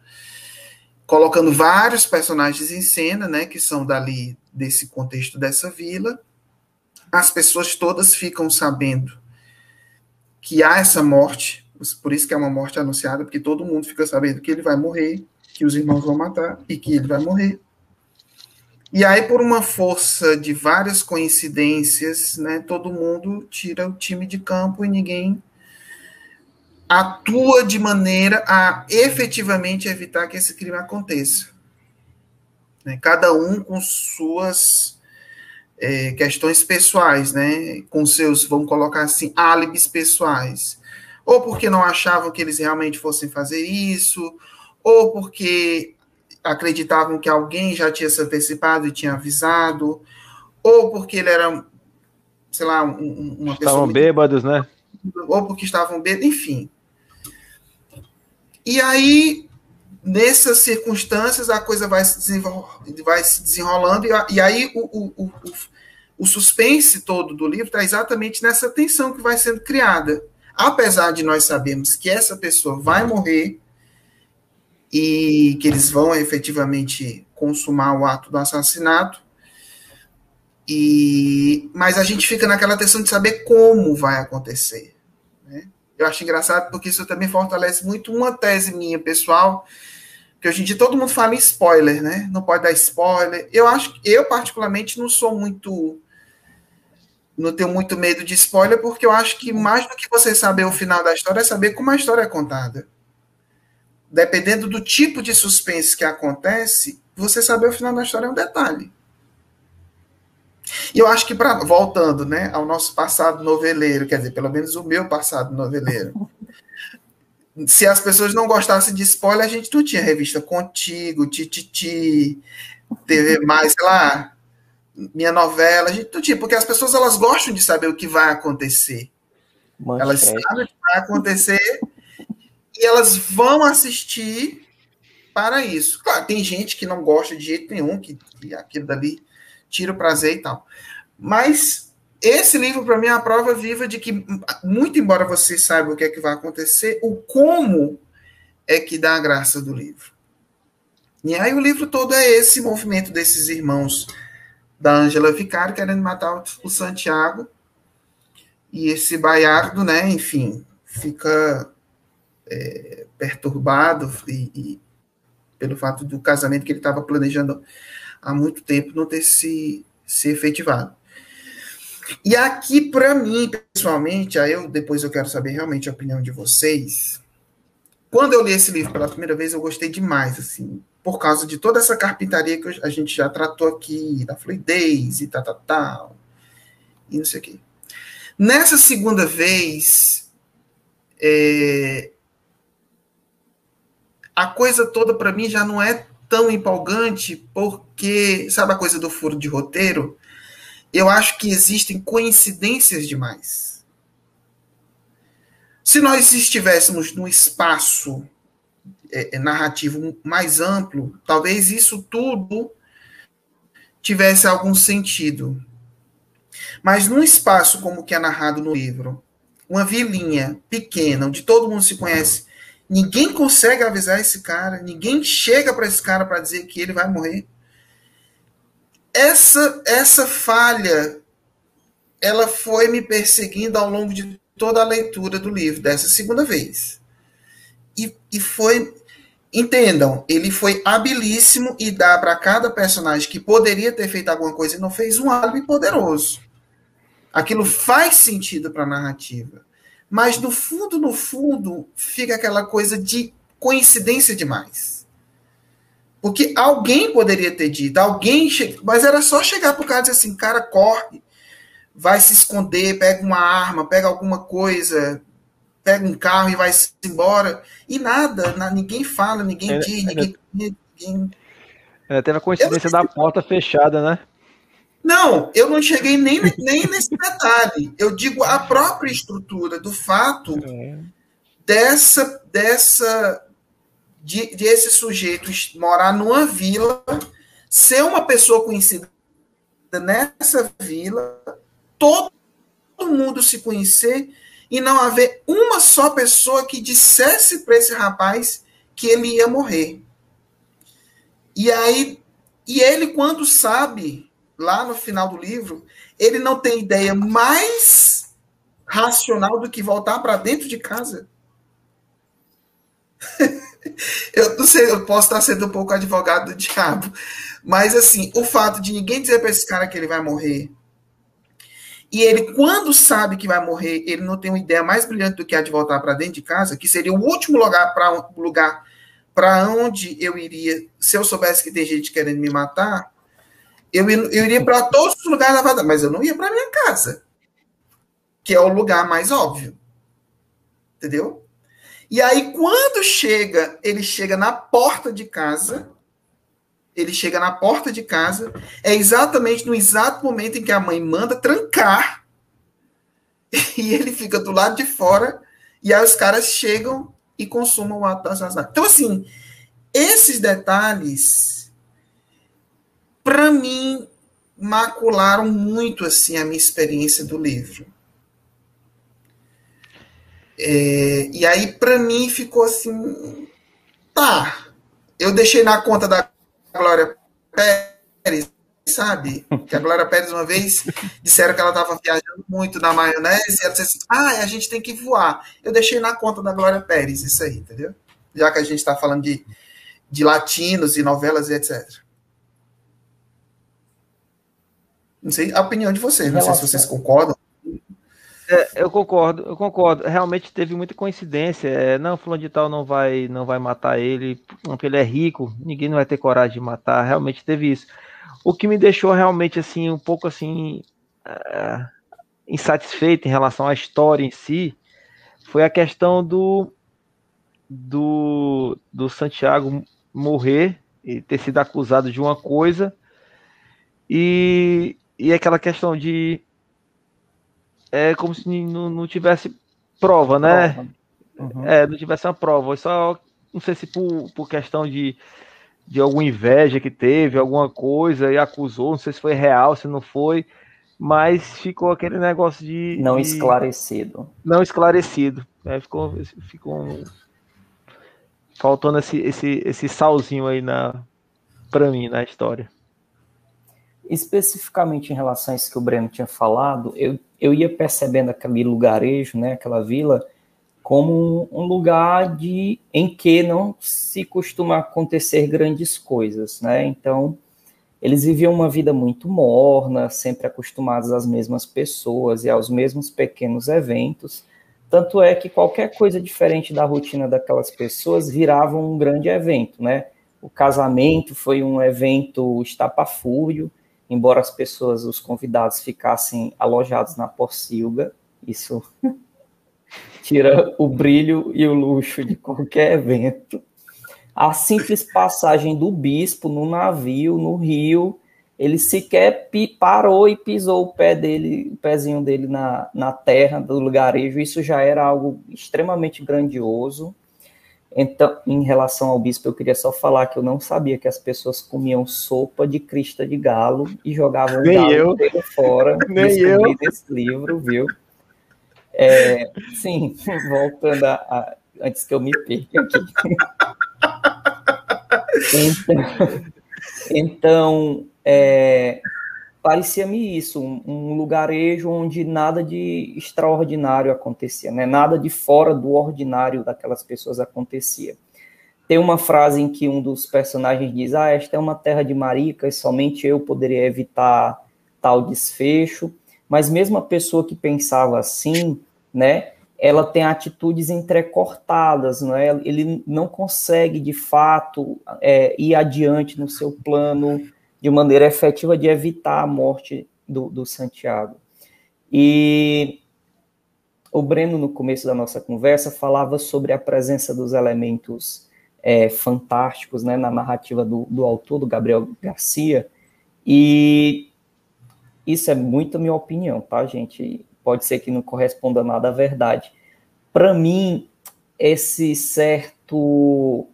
colocando vários personagens em cena, né? Que são dali desse contexto dessa vila. As pessoas todas ficam sabendo que há essa morte por isso que é uma morte anunciada, porque todo mundo fica sabendo que ele vai morrer, que os irmãos vão matar e que ele vai morrer. E aí, por uma força de várias coincidências, né, todo mundo tira o time de campo e ninguém atua de maneira a efetivamente evitar que esse crime aconteça. Né, cada um com suas é, questões pessoais, né, com seus, vamos colocar assim, álibis pessoais ou porque não achavam que eles realmente fossem fazer isso, ou porque acreditavam que alguém já tinha se antecipado e tinha avisado, ou porque ele era, sei lá, um, uma estavam pessoa. Estavam bêbados, né? Ou porque estavam bêbados, enfim. E aí, nessas circunstâncias, a coisa vai se, desenrol vai se desenrolando, e, e aí o, o, o, o suspense todo do livro está exatamente nessa tensão que vai sendo criada apesar de nós sabermos que essa pessoa vai morrer e que eles vão efetivamente consumar o ato do assassinato, e mas a gente fica naquela tensão de saber como vai acontecer. Eu acho engraçado porque isso também fortalece muito uma tese minha pessoal, que hoje em dia todo mundo fala em spoiler, né? Não pode dar spoiler. Eu acho, eu particularmente não sou muito não tenho muito medo de spoiler, porque eu acho que mais do que você saber o final da história é saber como a história é contada. Dependendo do tipo de suspense que acontece, você saber o final da história é um detalhe. E eu acho que, pra, voltando né, ao nosso passado noveleiro, quer dizer, pelo menos o meu passado noveleiro, *laughs* se as pessoas não gostassem de spoiler, a gente não tinha revista Contigo, Tititi, TV Mais, sei lá, minha novela, a gente, tipo, porque as pessoas elas gostam de saber o que vai acontecer. Manchete. Elas sabem o que vai acontecer e elas vão assistir para isso. Claro, tem gente que não gosta de jeito nenhum, que, que aquilo dali tira o prazer e tal. Mas esse livro, para mim, é a prova viva de que, muito embora você saiba o que é que vai acontecer, o como é que dá a graça do livro. E aí o livro todo é esse movimento desses irmãos da Ângela Vicari querendo matar o Santiago. E esse Baiardo, né, enfim, fica é, perturbado e, e, pelo fato do casamento que ele estava planejando há muito tempo não ter se, se efetivado. E aqui, para mim, pessoalmente, aí eu depois eu quero saber realmente a opinião de vocês. Quando eu li esse livro pela primeira vez, eu gostei demais, assim, por causa de toda essa carpintaria que a gente já tratou aqui, da fluidez e tal, tal, tal, e não sei o quê. Nessa segunda vez, é, a coisa toda para mim já não é tão empolgante, porque, sabe a coisa do furo de roteiro? Eu acho que existem coincidências demais. Se nós estivéssemos num espaço é, é, narrativo mais amplo, talvez isso tudo tivesse algum sentido. Mas num espaço como que é narrado no livro, uma vilinha pequena, onde todo mundo se conhece, ninguém consegue avisar esse cara, ninguém chega para esse cara para dizer que ele vai morrer. Essa essa falha ela foi me perseguindo ao longo de toda a leitura do livro, dessa segunda vez. E, e foi. Entendam, ele foi habilíssimo e dá para cada personagem que poderia ter feito alguma coisa e não fez um álibi poderoso. Aquilo faz sentido para a narrativa. Mas no fundo, no fundo, fica aquela coisa de coincidência demais. Porque alguém poderia ter dito, alguém, che... mas era só chegar pro cara e dizer assim, cara, corre, vai se esconder, pega uma arma, pega alguma coisa, pega um carro e vai embora. E nada, ninguém fala, ninguém é, diz, ninguém. ninguém... É, teve a coincidência da porta fechada, né? Não, eu não cheguei nem, nem nesse detalhe. Eu digo a própria estrutura do fato é. dessa, dessa de, de esse sujeito morar numa vila, ser uma pessoa conhecida nessa vila, todo mundo se conhecer e não haver uma só pessoa que dissesse para esse rapaz que ele ia morrer. E aí, e ele, quando sabe, lá no final do livro, ele não tem ideia mais racional do que voltar para dentro de casa. *laughs* eu não sei, eu posso estar sendo um pouco advogado do diabo, mas assim, o fato de ninguém dizer para esse cara que ele vai morrer, e ele, quando sabe que vai morrer, ele não tem uma ideia mais brilhante do que a de voltar para dentro de casa, que seria o último lugar para lugar para onde eu iria, se eu soubesse que tem gente querendo me matar, eu, eu iria para todos os lugares da vida, mas eu não ia para minha casa, que é o lugar mais óbvio. Entendeu? E aí, quando chega, ele chega na porta de casa, ele chega na porta de casa, é exatamente no exato momento em que a mãe manda trancar, *laughs* e ele fica do lado de fora, e aí os caras chegam e consumam o ato assassinato. Então, assim, esses detalhes, para mim, macularam muito assim a minha experiência do livro. É, e aí, para mim, ficou assim, tá, eu deixei na conta da Glória Pérez, sabe? Que a Glória Pérez, uma vez, disseram que ela estava viajando muito na maionese, e ela disse assim: ah, a gente tem que voar. Eu deixei na conta da Glória Pérez isso aí, entendeu? Já que a gente está falando de, de latinos e novelas e etc. Não sei a opinião de vocês, não sei se vocês concordam. É, eu concordo, eu concordo. Realmente teve muita coincidência. É, não, fulano de tal não vai, não vai matar ele, porque ele é rico, ninguém não vai ter coragem de matar. Realmente teve isso. O que me deixou realmente assim um pouco assim uh, insatisfeito em relação à história em si foi a questão do do, do Santiago morrer e ter sido acusado de uma coisa e, e aquela questão de é como se não, não tivesse prova, né? Uhum. É, não tivesse uma prova. Só não sei se por, por questão de, de alguma inveja que teve, alguma coisa, e acusou, não sei se foi real, se não foi, mas ficou aquele negócio de. Não de, esclarecido. Não esclarecido. É, ficou, ficou faltando esse, esse, esse salzinho aí na, para mim na história. Especificamente em relação a isso que o Breno tinha falado, eu, eu ia percebendo aquele lugarejo, né, aquela vila, como um lugar de, em que não se costuma acontecer grandes coisas, né? Então, eles viviam uma vida muito morna, sempre acostumados às mesmas pessoas e aos mesmos pequenos eventos. Tanto é que qualquer coisa diferente da rotina daquelas pessoas virava um grande evento, né? O casamento foi um evento estapafúrdio, embora as pessoas, os convidados, ficassem alojados na Porcilga, isso *laughs* tira o brilho e o luxo de qualquer evento. A simples passagem do bispo no navio, no rio, ele sequer parou e pisou o pé dele, o pezinho dele na, na terra do lugarejo, isso já era algo extremamente grandioso. Então, em relação ao bispo, eu queria só falar que eu não sabia que as pessoas comiam sopa de crista de galo e jogavam Nem galo eu. fora. *laughs* Nem Descobri eu. nesse livro, viu? É, sim, *laughs* voltando a, a- Antes que eu me perca aqui. *laughs* Então, então, é, parecia-me isso, um, um lugarejo onde nada de extraordinário acontecia, né? nada de fora do ordinário daquelas pessoas acontecia. Tem uma frase em que um dos personagens diz: Ah, esta é uma terra de maricas, somente eu poderia evitar tal desfecho. Mas mesmo a pessoa que pensava assim, né, ela tem atitudes entrecortadas, não é? Ele não consegue de fato é, ir adiante no seu plano de maneira efetiva de evitar a morte do, do Santiago. E o Breno, no começo da nossa conversa, falava sobre a presença dos elementos é, fantásticos né, na narrativa do, do autor, do Gabriel Garcia, e isso é muito minha opinião, tá, gente? Pode ser que não corresponda nada à verdade. Para mim, esse certo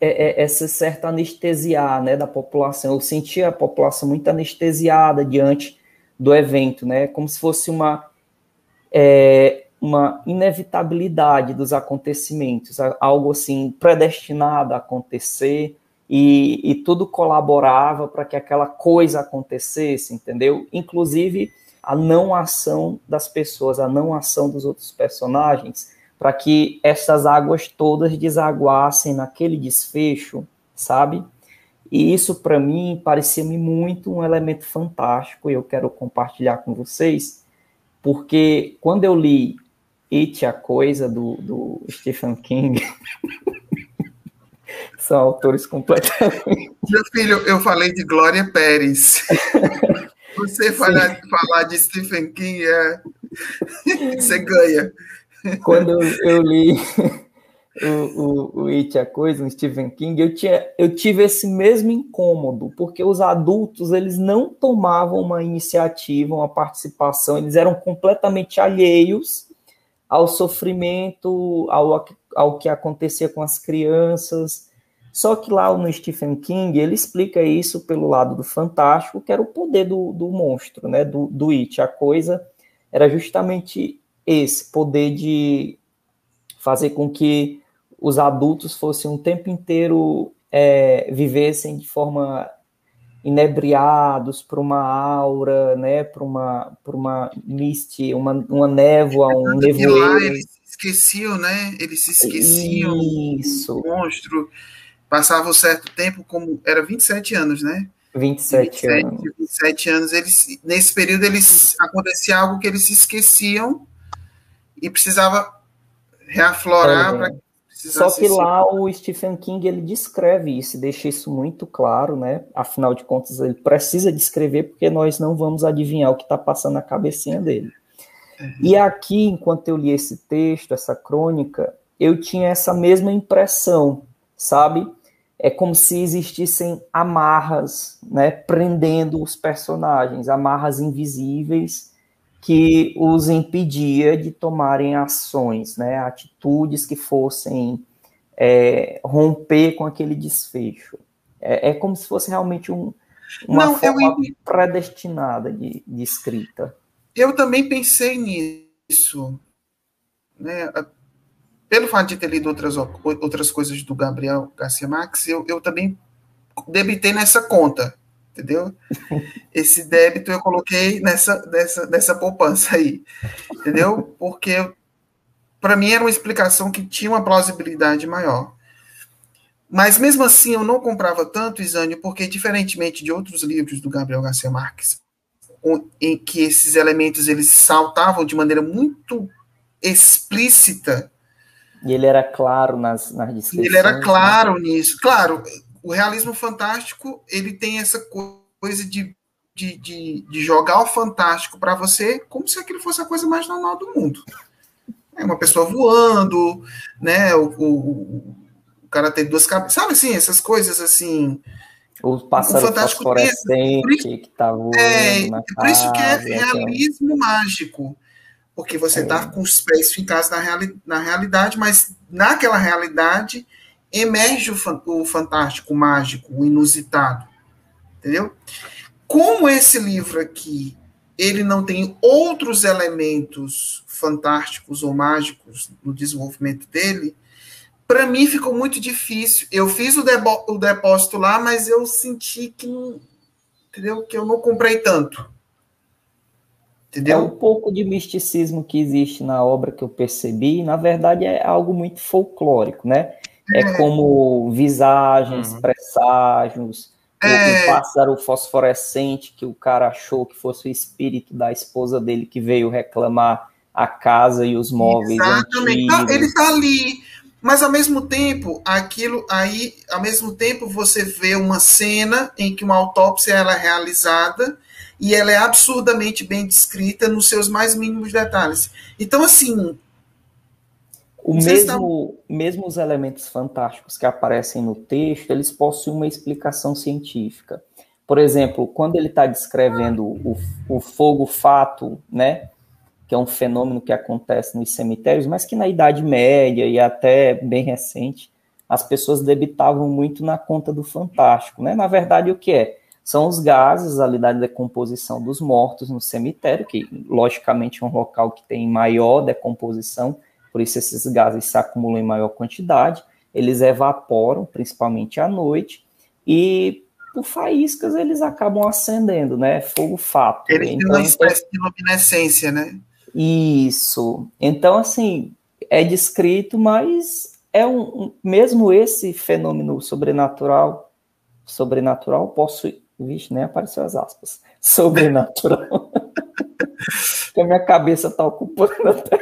é, é, essa certa anestesiar né, da população. Eu sentia a população muito anestesiada diante do evento, né, como se fosse uma, é, uma inevitabilidade dos acontecimentos, algo assim predestinado a acontecer, e, e tudo colaborava para que aquela coisa acontecesse, entendeu? Inclusive a não ação das pessoas, a não ação dos outros personagens, para que essas águas todas desaguassem naquele desfecho, sabe? E isso para mim parecia-me muito um elemento fantástico e eu quero compartilhar com vocês, porque quando eu li It, a Coisa, do, do Stephen King, *laughs* são autores completamente. *laughs* Meu filho, eu falei de Glória Pérez. *laughs* Você falar, falar de Stephen King, é... você ganha. Quando eu, li *laughs* o, o, o It, a Coisa, o Stephen King, eu, tinha, eu tive esse mesmo incômodo, porque os adultos, eles não tomavam uma iniciativa, uma participação, eles eram completamente alheios ao sofrimento, ao, ao que acontecia com as crianças. Só que lá no Stephen King, ele explica isso pelo lado do fantástico, que era o poder do, do monstro, né, do, do It. A coisa era justamente esse poder de fazer com que os adultos fossem um tempo inteiro é, vivessem de forma inebriados por uma aura, né, por uma por uma mist, uma, uma névoa, um nevoeiro. Lá eles se esqueciam, né? Eles se esqueciam Isso. do monstro. Passava um certo tempo, como era 27 anos, né? 27, 27 anos. 27 anos, eles nesse período eles acontecia algo que eles se esqueciam e precisava reaflorar É. para Só que lá o Stephen King ele descreve isso, deixa isso muito claro, né? Afinal de contas, ele precisa descrever porque nós não vamos adivinhar o que está passando na cabecinha dele. E aqui, enquanto eu li esse texto, essa crônica, eu tinha essa mesma impressão, sabe? É como se existissem amarras, né, prendendo os personagens, amarras invisíveis que os impedia de tomarem ações, né, atitudes que fossem é, romper com aquele desfecho. É, é, como se fosse realmente um, uma Não, forma eu... predestinada de, de escrita. Eu também pensei nisso, né? Pelo fato de ter lido outras, outras coisas do Gabriel Garcia Marques, eu, eu também debitei nessa conta, entendeu? Esse débito eu coloquei nessa, nessa, nessa poupança aí, entendeu? Porque para mim era uma explicação que tinha uma plausibilidade maior. Mas mesmo assim eu não comprava tanto, Isânio, porque diferentemente de outros livros do Gabriel Garcia Marques, em que esses elementos eles saltavam de maneira muito explícita. E ele era claro nas, nas descrições. Ele era claro né? nisso. Claro, o realismo fantástico ele tem essa coisa de, de, de, de jogar o fantástico para você como se aquilo fosse a coisa mais normal do mundo. É uma pessoa voando, né? O, o, o cara tem duas cabeças, sabe assim, essas coisas assim. O pássaro o fosforescente que tá voando é, na Por isso que é realismo mágico. porque você está é. com os pés fincados na, reali na realidade, mas naquela realidade emerge o, fan o fantástico, o mágico, o inusitado, entendeu? Como esse livro aqui, ele não tem outros elementos fantásticos ou mágicos no desenvolvimento dele, para mim ficou muito difícil. Eu fiz o, o depósito lá, mas eu senti que, entendeu? Que eu não comprei tanto. Entendeu? É um pouco de misticismo que existe na obra que eu percebi, na verdade é algo muito folclórico, né? É, é como visagens, uhum. presságios, é. o, pássaro fosforescente que o cara achou que fosse o espírito da esposa dele que veio reclamar a casa e os móveis Exatamente. Antigos. Ele está ali, mas ao mesmo tempo, aquilo aí, ao mesmo tempo você vê uma cena em que uma autópsia ela é realizada e ela é absurdamente bem descrita nos seus mais mínimos detalhes. Então, assim. O mesmo, mesmo os elementos fantásticos que aparecem no texto, eles possuem uma explicação científica. Por exemplo, quando ele está descrevendo o, o fogo fato, né, que é um fenômeno que acontece nos cemitérios, mas que na Idade Média e até bem recente, as pessoas debitavam muito na conta do fantástico. Né? Na verdade, o que é? são os gases ali da decomposição dos mortos no cemitério, que logicamente é um local que tem maior decomposição, por isso esses gases se acumulam em maior quantidade, eles evaporam, principalmente à noite, e por faíscas eles acabam acendendo, né? Fogo fato. Eles então, têm uma espécie de luminescência, né? Isso. Então, assim, é descrito, mas é um, mesmo esse fenômeno sobrenatural, sobrenatural possui Vixe, nem apareceu as aspas. *laughs* Sobrenatural. Que a minha cabeça está ocupando *laughs* até.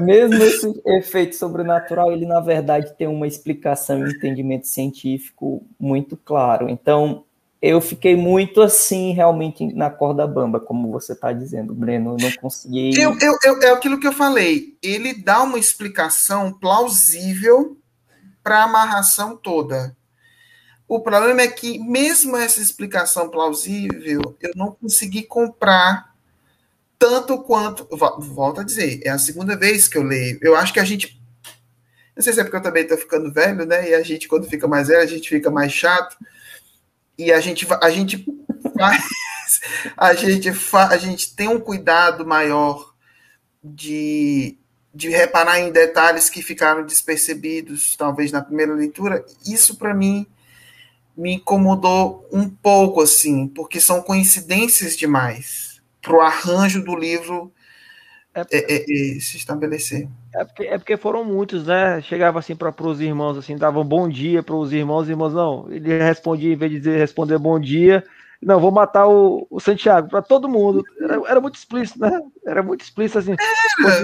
Mesmo esse efeito sobrenatural, ele na verdade tem uma explicação e um entendimento científico muito claro. Então, eu fiquei muito assim, realmente, na corda bamba, como você está dizendo, Breno. Eu não consegui. Eu, eu, eu, é aquilo que eu falei. Ele dá uma explicação plausível para a amarração toda. O problema é que, mesmo essa explicação plausível, eu não consegui comprar tanto quanto. Volto a dizer, é a segunda vez que eu leio. Eu acho que a gente. Não sei se é porque eu também estou ficando velho, né? E a gente, quando fica mais velho, a gente fica mais chato. E a gente, a gente faz. *laughs* A gente, fa, a gente tem um cuidado maior de, de reparar em detalhes que ficaram despercebidos, talvez na primeira leitura. Isso, para mim me incomodou um pouco, assim, porque são coincidências demais para o arranjo do livro é, é, é, é, se estabelecer. É porque, é porque foram muitos, né? Chegava assim para os irmãos, assim, davam bom dia para os irmãos, os irmãos não, ele respondia, em vez de dizer, responder bom dia, não, vou matar o, o Santiago, para todo mundo. Era, era, muito explícito, né? Era muito explícito, assim,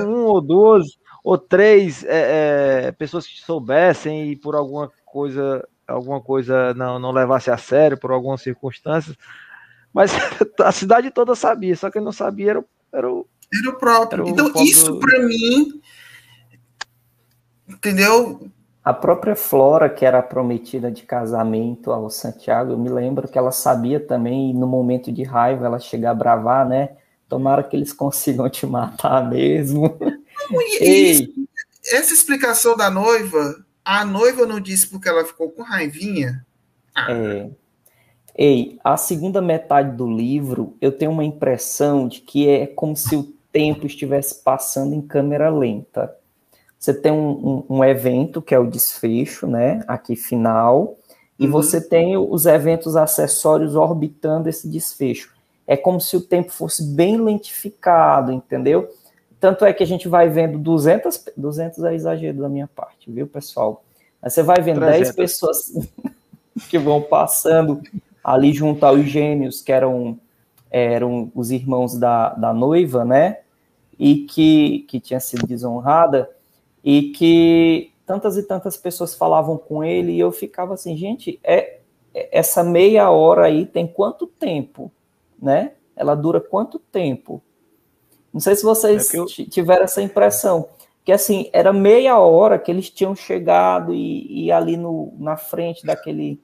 um ou duas, ou três é, pessoas que soubessem e por alguma coisa alguma coisa não, não levasse a sério por algumas circunstâncias. Mas *laughs* a cidade toda sabia, só que não sabia era, era o. Era o próprio. Era o então, isso do... para mim. Entendeu? A própria Flora, que era prometida de casamento ao Santiago, eu me lembro que ela sabia também, e no momento de raiva ela chega a bravar, né? Tomara que eles consigam te matar mesmo. Não, *laughs* Ei. essa explicação da noiva a noiva não disse porque ela ficou com raivinha? Ah. É. Ei, a segunda metade do livro, eu tenho uma impressão de que é como se o tempo estivesse passando em câmera lenta. Você tem um, um, um evento que é o desfecho, né? Aqui final, e uhum. você tem os eventos acessórios orbitando esse desfecho. É como se o tempo fosse bem lentificado, entendeu? Tanto é que a gente vai vendo 200, 200 é exagero da minha parte, viu, pessoal? Aí você vai vendo 300. 10 pessoas *laughs* que vão passando ali junto aos gêmeos, que eram, eram os irmãos da, da noiva, né? E que, que tinha sido desonrada, e que tantas e tantas pessoas falavam com ele, e eu ficava assim, gente, é, é essa meia hora aí tem quanto tempo, né? Ela dura quanto tempo? Não sei se vocês é eu... tiveram essa impressão. Que assim, era meia hora que eles tinham chegado e, e ali no, na frente daquele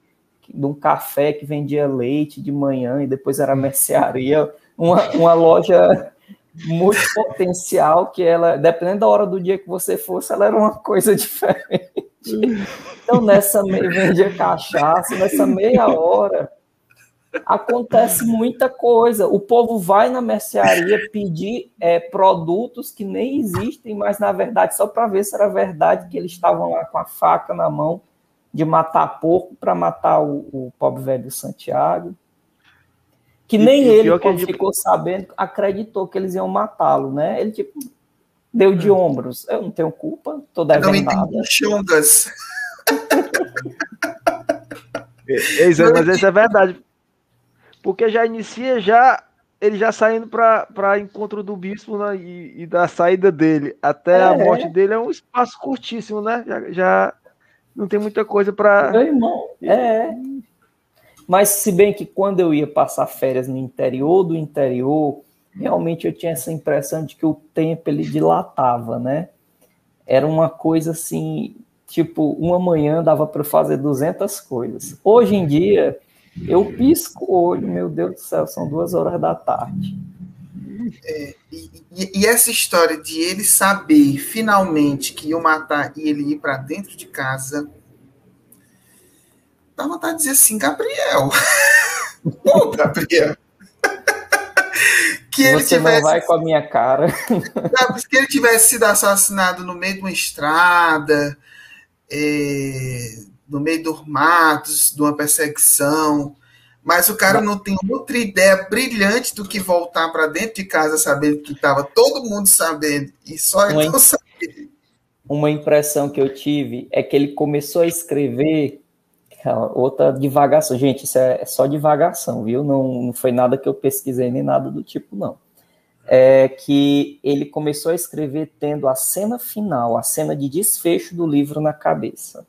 de um café que vendia leite de manhã e depois era mercearia. uma, uma loja muito potencial que ela, dependendo da hora do dia que você fosse, ela era uma coisa diferente. *laughs* Então, nessa meia, vendia cachaça, nessa meia hora, acontece muita coisa. O povo vai na mercearia pedir é, produtos que nem existem, mas na verdade, só para ver se era verdade que eles estavam lá com a faca na mão de matar porco para matar o, o, pobre velho Santiago. Que nem e, ele, quando gente... ficou sabendo, acreditou que eles iam matá-lo, né? Ele, tipo, deu de hum. ombros. Eu não tenho culpa, tô devendo não nada. Chungas. É, é, mas isso é verdade porque já inicia já ele já saindo para encontro do bispo né, e, e, da saída dele até é. a morte dele é um espaço curtíssimo, né? Já, já não tem muita coisa para. Meu irmão, é. Mas se bem que quando eu ia passar férias no interior do interior, realmente eu tinha essa impressão de que o tempo ele dilatava, né? Era uma coisa assim, tipo, uma manhã dava para fazer 200 coisas. Hoje em dia, eu pisco o olho, meu Deus do céu, são duas horas da tarde. É, e, e, essa história de ele saber finalmente que iam matar e ele ir para dentro de casa, dá vontade de dizer assim, Gabriel. *laughs* Ô, Gabriel. *laughs* que ele Você tivesse, não vai com a minha cara. que ele tivesse sido assassinado no meio de uma estrada, é, no meio dos matos, de uma perseguição, mas o cara não tem outra ideia brilhante do que voltar para dentro de casa sabendo que estava todo mundo sabendo e só ele *laughs* não sabia. Uma impressão que eu tive é que ele começou a escrever outra divagação. Gente, isso é só divagação, viu? Não, não foi nada que eu pesquisei nem nada do tipo, não. É que ele começou a escrever tendo a cena final, a cena de desfecho do livro na cabeça.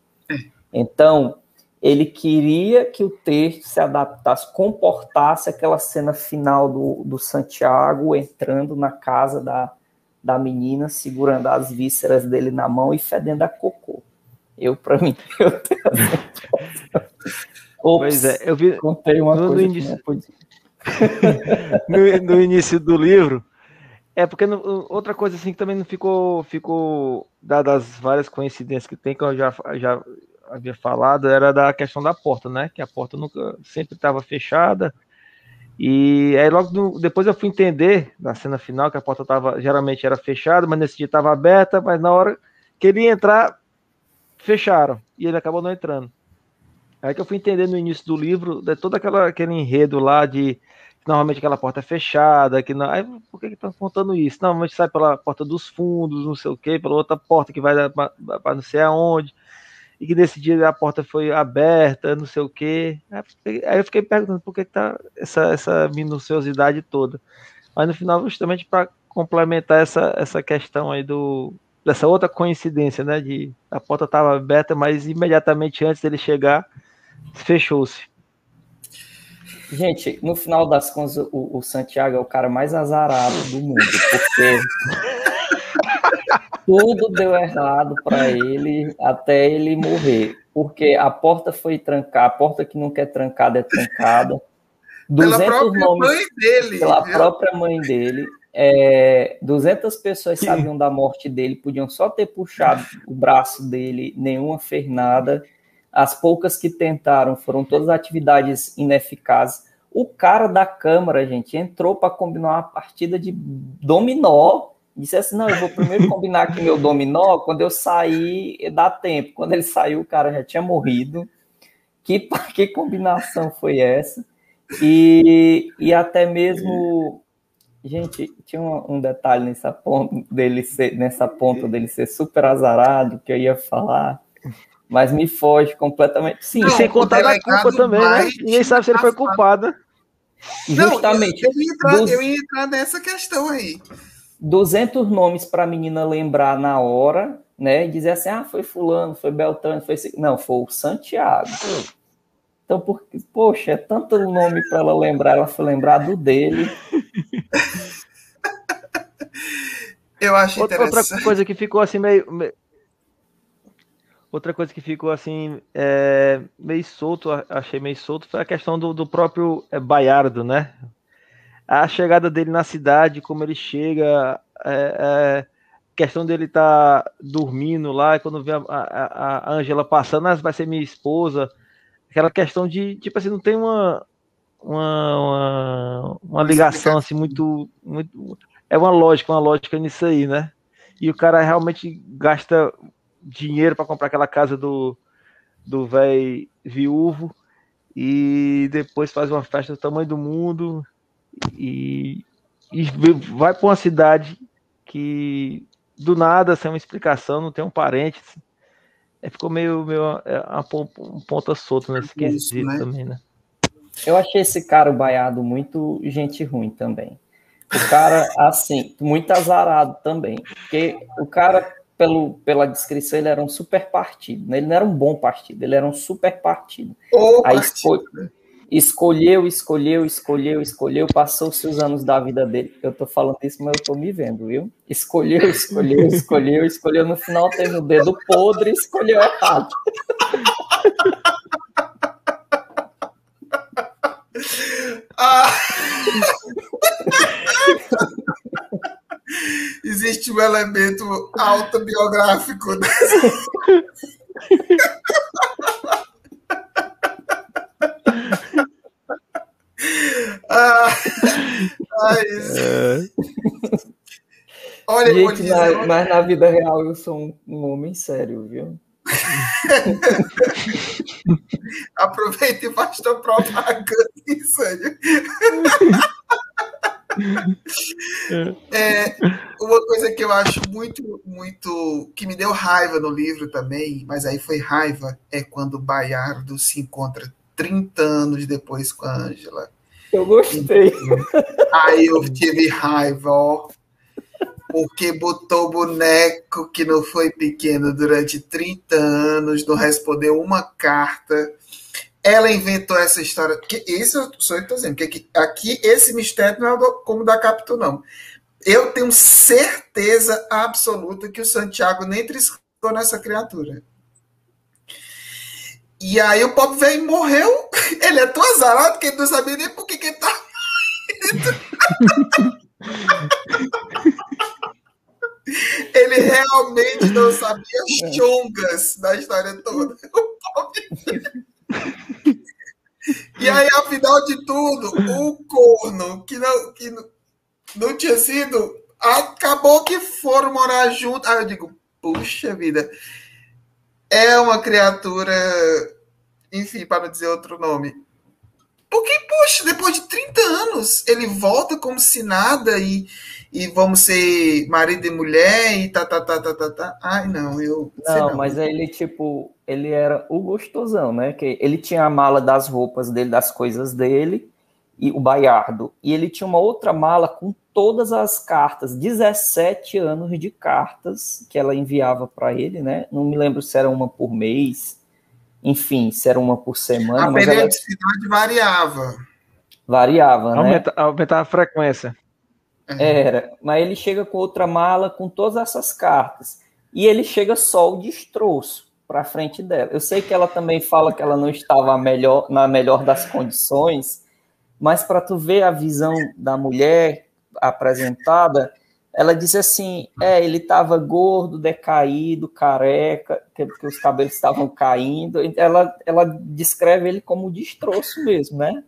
Então, ele queria que o texto se adaptasse, comportasse aquela cena final do, do Santiago entrando na casa da, da menina, segurando as vísceras dele na mão e fedendo a cocô. Eu, para mim, *laughs* eu tenho *laughs* Ops, Pois é, eu vi contei uma no, coisa no início, *laughs* no, no, início do livro, é porque no, outra coisa assim que também não ficou, ficou dadas as várias coincidências que tem, que eu já, já havia falado era da questão da porta, né? Que a porta nunca sempre estava fechada. E aí logo no, depois eu fui entender na cena final que a porta tava geralmente era fechada, mas nesse dia estava aberta, mas na hora que ele ia entrar fecharam e ele acabou não entrando. Aí que eu fui entender no início do livro de todo aquela, aquele enredo lá de normalmente aquela porta é fechada, que não. Aí, por que estão contando isso? Não, mas sai pela porta dos fundos, não sei o quê, pela outra porta que vai para não sei aonde e que nesse dia a porta foi aberta, não sei o quê. Aí eu fiquei perguntando por que, que tá essa, essa minuciosidade toda. Mas no final, justamente para complementar essa, essa questão aí do dessa outra coincidência, né? De a porta estava aberta, mas imediatamente antes dele chegar, fechou-se. Gente, no final das contas, o, o Santiago é o cara mais azarado do mundo, porque *laughs* tudo deu errado para ele até ele morrer, porque a porta foi trancada, a porta que nunca é trancada é trancada. 200 *laughs* pela própria nomes, mãe dele. Pela viu? própria mãe dele. É, 200 pessoas sabiam da morte dele, podiam só ter puxado o braço dele, nenhuma fez nada. As poucas que tentaram foram todas atividades ineficazes. O cara da Câmara, gente, entrou para combinar uma partida de dominó disse assim: não, eu vou primeiro combinar aqui meu dominó, quando eu sair, dá tempo. Quando ele saiu, o cara já tinha morrido. Que, *laughs* que combinação foi essa? E, e até mesmo. Gente, tinha um, um detalhe nessa ponta, dele ser, nessa ponta dele ser super azarado que eu ia falar, mas me foge completamente. Sim, não, sem contar da culpa também, né? Ninguém sabe se ele foi culpado. Justamente. Não, eu, eu, ia entrar, dos... eu ia entrar nessa questão aí. 200 nomes para a menina lembrar na hora, né? E dizer assim, ah, foi fulano, foi Beltrano, foi... Não, foi o Santiago. Então, por... poxa, é tanto nome para ela lembrar, ela foi lembrar do dele. *laughs* Eu acho outra, outra coisa que ficou assim meio... Outra coisa que ficou assim é, meio solto, achei meio solto, foi a questão do, do próprio é, Baiardo, né? A chegada dele na cidade, como ele chega, é, é, questão dele estar tá dormindo lá, e quando vê a, a, a Angela passando, ah, vai ser minha esposa, aquela questão de, tipo assim, não tem uma, uma, uma, uma ligação assim muito, muito. É uma lógica, uma lógica nisso aí, né? E o cara realmente gasta dinheiro para comprar aquela casa do do velho viúvo e depois faz uma festa do tamanho do mundo e, e vai para uma cidade que do nada, sem uma explicação, não tem um parente. Assim. É, ficou meio, meio é, um ponta solta nesse é quesito né? também, né? Eu achei esse cara, o Baiado, muito gente ruim também. O cara, *laughs* assim, muito azarado também. Porque o cara, pelo, pela descrição, ele era um super partido. Né? Ele não era um bom partido, ele era um super partido. O Aí partido. Né? Escolheu, escolheu, escolheu, escolheu, passou-se os anos da vida dele. Eu tô falando isso, mas eu tô me vendo, viu? Escolheu, escolheu, escolheu, escolheu. No final teve o dedo podre e escolheu errado. Ah. Existe um elemento autobiográfico dessa. *laughs* ah, é. Olha, Gente, na, mas na vida real eu sou um, um homem sério, viu? *laughs* Aproveita e faz tua propaganda, sério. *laughs* É, uma coisa que eu acho muito, muito. que me deu raiva no livro também, mas aí foi raiva, é quando o Baiardo se encontra 30 anos depois com a Ângela. Eu gostei. Aí eu tive raiva, ó porque botou boneco que não foi pequeno durante 30 anos, não respondeu uma carta. Ela inventou essa história. Que isso eu estou dizendo, que aqui esse mistério não é como da Capitu, não. Eu tenho certeza absoluta que o Santiago nem triscou nessa criatura. E aí o pobre velho morreu. *laughs* Ele é tão azarado que ele não sabia nem por que, ele tá. *laughs* Ele realmente não sabia as chongas da história toda. *laughs* E aí, afinal de tudo, o corno, que não, que não tinha sido, acabou que foram morar junto. Aí eu digo, puxa vida, é uma criatura, enfim, para não dizer outro nome. Porque, poxa, depois de 30 anos, ele volta como se nada e e vamos ser marido e mulher e tá, tá, tá, tá, tá, tá. Ai, não, eu. Não, não, mas ele, tipo, ele era o gostosão, né? Que ele tinha a mala das roupas dele, das coisas dele, e o baiardo. E ele tinha uma outra mala com todas as cartas, 17 anos de cartas que ela enviava para ele, né? Não me lembro se era uma por mês, enfim, se era uma por semana. A periodicidade ela... variava. Variava, né? Aumenta, aumentava a frequência. É. Era, mas ele chega com outra mala com todas essas cartas. E ele chega só o destroço para frente dela. Eu sei que ela também fala que ela não estava melhor, na melhor das condições, mas para tu ver a visão da mulher apresentada, ela diz assim: é, ele estava gordo, decaído, careca, porque os cabelos estavam caindo. Ela, ela descreve ele como destroço mesmo, né?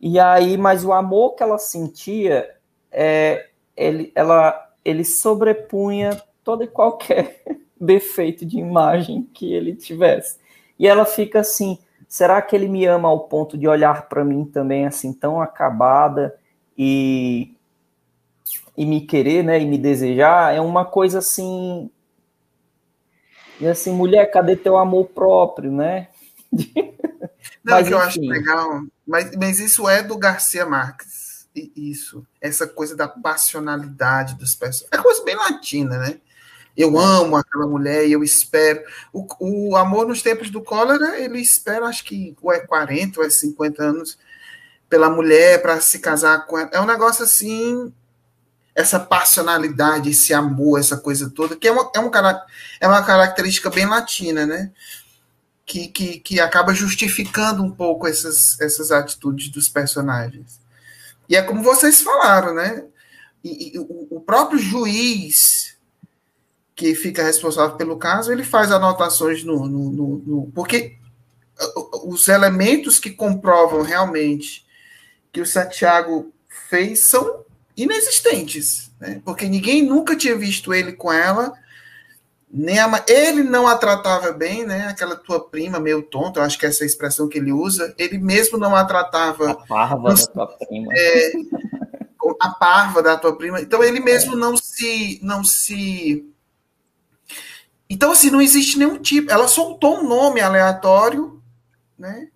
E aí, mas o amor que ela sentia é, ele, ela, ele sobrepunha todo e qualquer *laughs* defeito de imagem que ele tivesse. E ela fica assim: será que ele me ama ao ponto de olhar para mim também assim tão acabada e e me querer, né, e me desejar? É uma coisa assim e assim, mulher, cadê teu amor próprio, né? Não, mas, que eu acho legal, mas, mas isso é do Garcia Marques isso, essa coisa da passionalidade dos personagens. É coisa bem latina, né? Eu amo aquela mulher e eu espero. O, o amor nos tempos do cólera, ele espera, acho que ou é 40 ou é 50 anos pela mulher para se casar com ela. É um negócio assim, essa passionalidade, esse amor, essa coisa toda, que é uma, é um, é uma característica bem latina, né? Que, que, que acaba justificando um pouco essas, essas atitudes dos personagens. E é como vocês falaram, né? E, e o, o próprio juiz que fica responsável pelo caso, ele faz anotações no, no, no, no porque os elementos que comprovam realmente que o Santiago fez são inexistentes, né? porque ninguém nunca tinha visto ele com ela, nem a, ele não a tratava bem, né? Aquela tua prima meio tonta, eu acho que é essa expressão que ele usa, ele mesmo não a tratava. A parva da tua prima. É, a parva da tua prima. Então ele mesmo é. não se, não se. Então assim não existe nenhum tipo. Ela soltou um nome aleatório, né?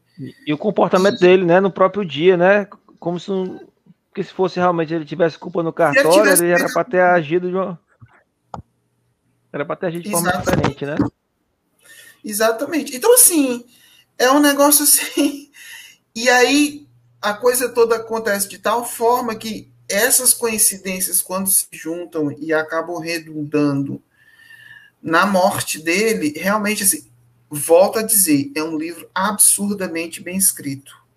E, o comportamento dele, né? No próprio dia, né? Como se não, porque se fosse realmente ele tivesse culpa no cartório, ele, tivesse... ele era para ter agido de uma. Era para ter agido de forma diferente, né? Exatamente. Então, assim, é um negócio *laughs* assim. E aí a coisa toda acontece de tal forma que essas coincidências, quando se juntam e acabam redundando na morte dele, realmente, assim, volto a dizer, é um livro absurdamente bem escrito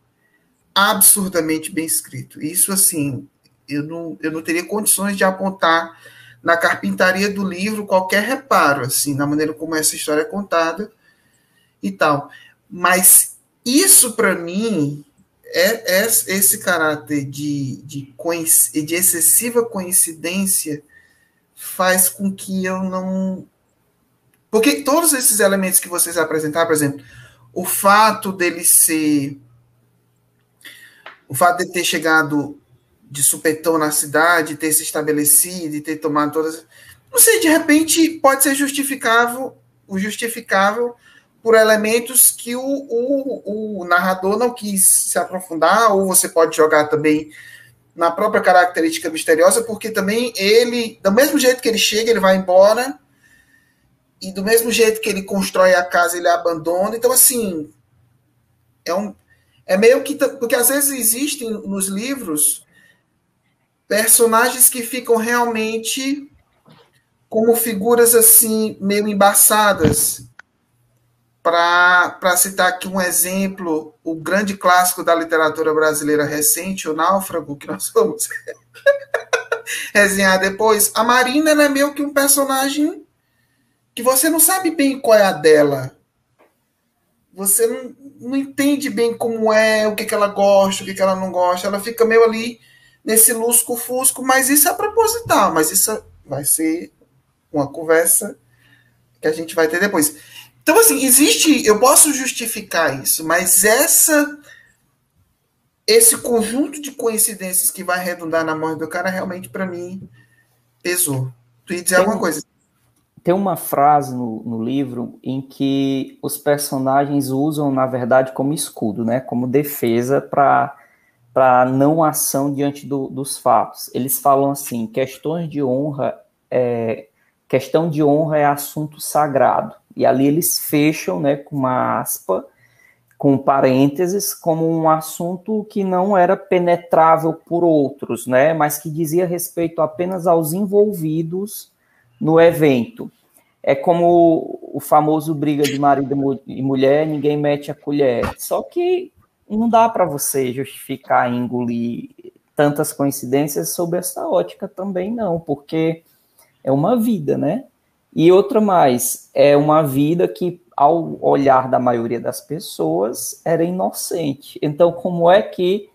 absurdamente bem escrito. Isso, assim, eu não, eu não teria condições de apontar na carpintaria do livro qualquer reparo, assim, na maneira como essa história é contada e tal. Mas isso, para mim, é, é, esse caráter de, de, de excessiva coincidência faz com que eu não. Porque todos esses elementos que vocês apresentaram, por exemplo, o fato dele ser o fato de ter chegado de supetão na cidade, ter se estabelecido e ter tomado todas. Não sei, de repente pode ser justificável, o justificável por elementos que o, o, o narrador não quis se aprofundar, ou você pode jogar também na própria característica misteriosa, porque também ele, do mesmo jeito que ele chega, ele vai embora, e do mesmo jeito que ele constrói a casa, ele abandona. Então, assim, é um, é meio que. Porque às vezes existem nos livros personagens que ficam realmente como figuras assim, meio embaçadas. Para citar aqui um exemplo, o grande clássico da literatura brasileira recente, O Náufrago, que nós *laughs* vamos *laughs* resenhar depois, a Marina é meio que um personagem que você não sabe bem qual é a dela você não, não entende bem como é, o que, que ela gosta, o que, que ela não gosta. Ela fica meio ali nesse lusco-fusco, mas isso é proposital, mas isso vai ser uma conversa que a gente vai ter depois. Então, assim, existe, eu posso justificar isso, mas essa esse conjunto de coincidências que vai redundar na morte do cara realmente para mim pesou. Tu ia dizer Tem... alguma coisa? Tem uma frase no, no, livro em que os personagens usam, na verdade, como escudo, né? Como defesa para para não ação diante do, dos fatos. Eles falam assim: questões de honra, é, questão de honra é assunto sagrado. E ali eles fecham, né, com uma aspa, com parênteses, como um assunto que não era penetrável por outros, né, mas que dizia respeito apenas aos envolvidos no evento. É como o famoso briga de marido e mulher, ninguém mete a colher. Só que não dá para você justificar engolir tantas coincidências sob essa ótica também não, porque é uma vida, né? E outra mais, é uma vida que, ao olhar da maioria das pessoas, era inocente. Então, como é que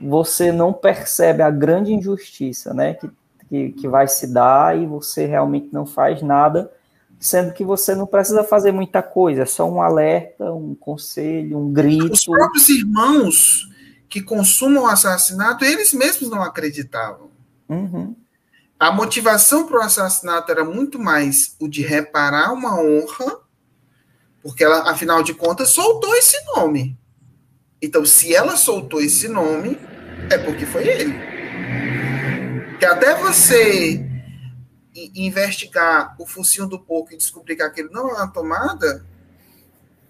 você não percebe a grande injustiça, né? Que que, que vai se dar e você realmente não faz nada, sendo que você não precisa fazer muita coisa, é só um alerta, um conselho, um grito. Os próprios irmãos que consumam o assassinato, eles mesmos não acreditavam. Uhum. A motivação para o assassinato era muito mais o de reparar uma honra, porque ela, afinal de contas, soltou esse nome. Então, se ela soltou esse nome, é porque foi ele até você investigar o focinho do porco e descobrir que aquilo não é uma tomada,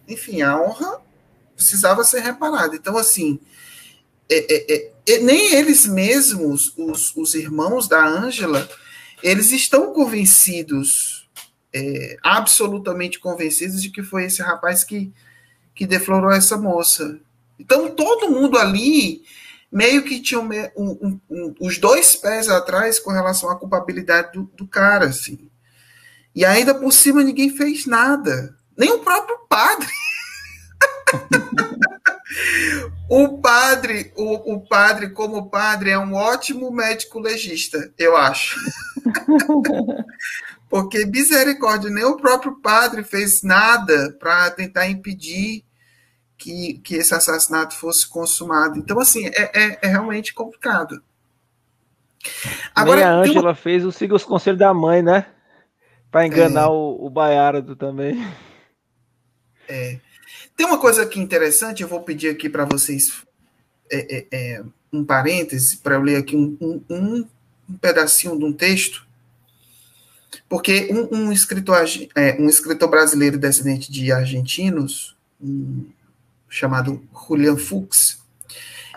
enfim, a honra precisava ser reparada. Então, assim, é, é, é, nem eles mesmos, os, os irmãos da Ângela, eles estão convencidos, é, absolutamente convencidos de que foi esse rapaz que, que deflorou essa moça. Então, todo mundo ali meio que tinham um, um, um, os dois pés atrás com relação à culpabilidade do, do cara, assim. E ainda por cima ninguém fez nada. Nem o próprio padre. *laughs* o padre, o, o padre, como padre, é um ótimo médico legista, eu acho. *laughs* Porque misericórdia, nem o próprio padre fez nada para tentar impedir que, que esse assassinato fosse consumado. Então, assim, é, é, é realmente complicado. Agora, Nem a Ângela uma... fez o siga os conselhos da mãe, né? Para enganar é. o, o Baiardo também. É. Tem uma coisa aqui interessante, eu vou pedir aqui para vocês é, é, é, um parêntese, para eu ler aqui um, um, um, pedacinho de um texto, porque um, um escritor, é, um escritor brasileiro descendente de argentinos, um, chamado Julian Fuchs,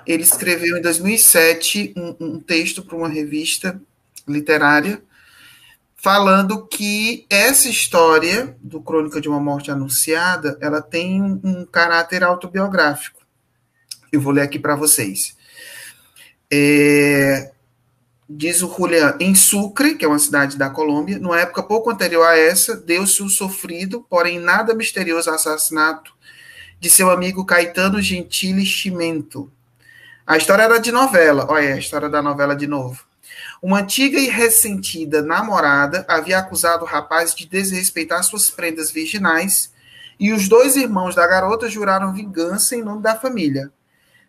ele escreveu em 2007 um, um texto para uma revista literária falando que essa história do Crônica de uma Morte Anunciada, ela tem um, caráter autobiográfico. Eu vou ler aqui para vocês. É, diz o Julian, em Sucre, que é uma cidade da Colômbia, numa época pouco anterior a essa, deu-se um sofrido, porém nada misterioso assassinato de seu amigo Caetano Gentili Chimento. A história era de novela, olha a história da novela de novo. Uma antiga e ressentida namorada havia acusado o rapaz de desrespeitar suas prendas virginais e os dois irmãos da garota juraram vingança em nome da família.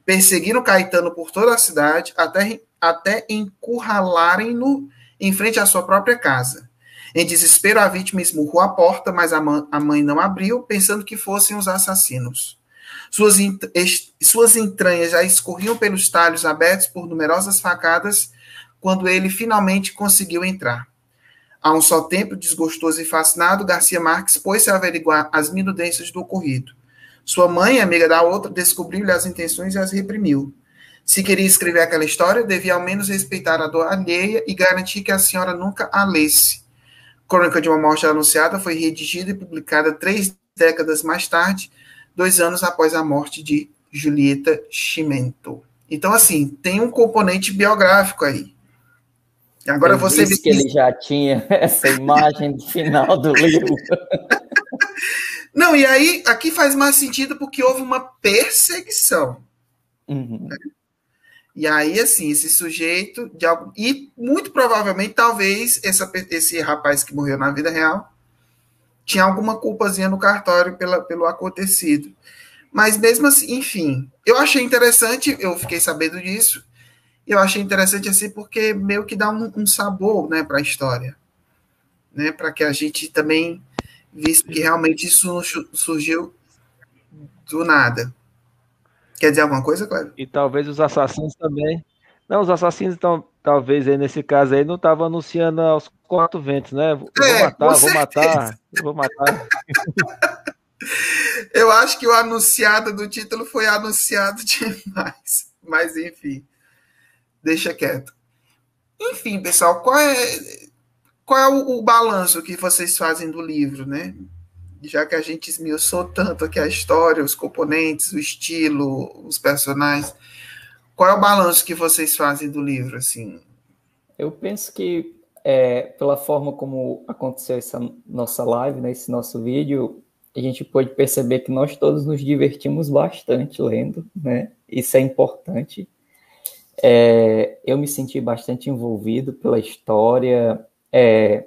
Perseguiram Caetano por toda a cidade até, até encurralarem-no em frente à sua própria casa. Em desespero, a vítima esmurrou a porta, mas a, mãe não abriu, pensando que fossem os assassinos. Suas, suas entranhas já escorriam pelos talhos abertos por numerosas facadas quando ele finalmente conseguiu entrar. A um só tempo, desgostoso e fascinado, Garcia Marques pôs-se a averiguar as minudências do ocorrido. Sua mãe, amiga da outra, descobriu-lhe as intenções e as reprimiu. Se queria escrever aquela história, devia ao menos respeitar a dor alheia e garantir que a senhora nunca a lesse. Crônica de uma Morte Anunciada foi redigida e publicada três décadas mais tarde, dois anos após a morte de Julieta Chimento. Então, assim, tem um componente biográfico aí. Agora Eu você disse que ele já tinha *laughs* essa imagem do final do livro. *laughs* Não, e aí aqui faz mais sentido porque houve uma perseguição. Uhum. Né? E aí, assim, esse sujeito, de algo, e muito provavelmente, talvez, essa, esse rapaz que morreu na vida real tinha alguma culpazinha no cartório pela, pelo acontecido. Mas mesmo assim, enfim, eu achei interessante, eu fiquei sabendo disso, eu achei interessante assim porque meio que dá um, um sabor né, para a história, né, para que a gente também visse que realmente isso surgiu do nada. Quer dizer alguma coisa, Cléber? E talvez os assassinos também. Não, os assassinos estão, talvez aí nesse caso aí, não estavam anunciando aos quatro ventos, né? Vou é, matar, vou matar, vou matar. *laughs* Eu acho que o anunciado do título foi anunciado *laughs* demais. Mas enfim, deixa quieto. Enfim, pessoal, qual é, qual é o, o balanço que vocês fazem do livro, né? Já que a gente esmiuçou tanto aqui a história, os componentes, o estilo, os personagens, qual é o balanço que vocês fazem do livro, assim? Eu penso que é, pela forma como aconteceu essa nossa live, né, esse nosso vídeo, a gente pode perceber que nós todos nos divertimos bastante lendo, né? Isso é importante. É, eu me senti bastante envolvido pela história. É,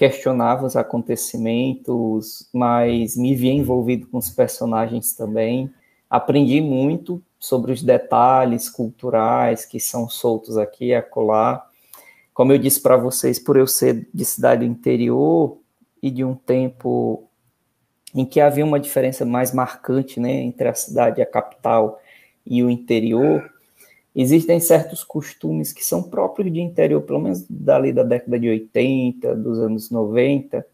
questionava os acontecimentos, mas me via envolvido com os personagens também. Aprendi muito sobre os detalhes culturais que são soltos aqui e acolá. Como eu disse para vocês, por eu ser de cidade interior e de um tempo em que havia uma diferença mais marcante né, entre a cidade, a capital e o interior, existem certos costumes que são próprios de interior, pelo menos dali da década de 80, dos anos 90,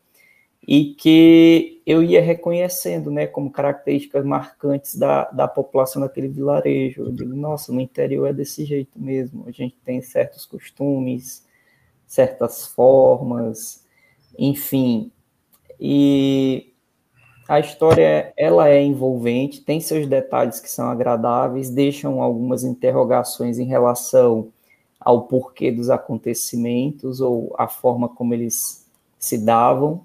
e que eu ia reconhecendo, né, como características marcantes da, da população daquele vilarejo. Eu digo, nossa, no interior é desse jeito mesmo, a gente tem certos costumes, certas formas, enfim. E A história ela é envolvente, tem seus detalhes que são agradáveis, deixam algumas interrogações em relação ao porquê dos acontecimentos ou a forma como eles se davam,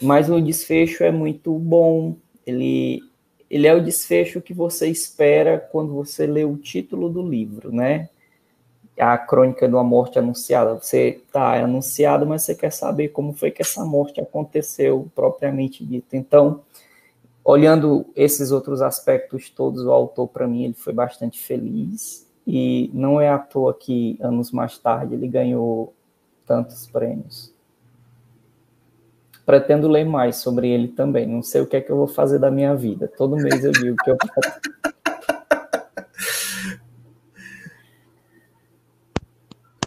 mas o desfecho é muito bom. Ele, ele é o desfecho que você espera quando você lê o título do livro, né? A crônica de uma morte anunciada. Você está é anunciado, mas você quer saber como foi que essa morte aconteceu propriamente dita. Então, olhando esses outros aspectos todos, o autor, para mim, ele foi bastante feliz. E não é à toa que, anos mais tarde, ele ganhou tantos prêmios. Pretendo ler mais sobre ele também. Não sei o que é que eu vou fazer da minha vida. Todo mês eu digo que eu *laughs*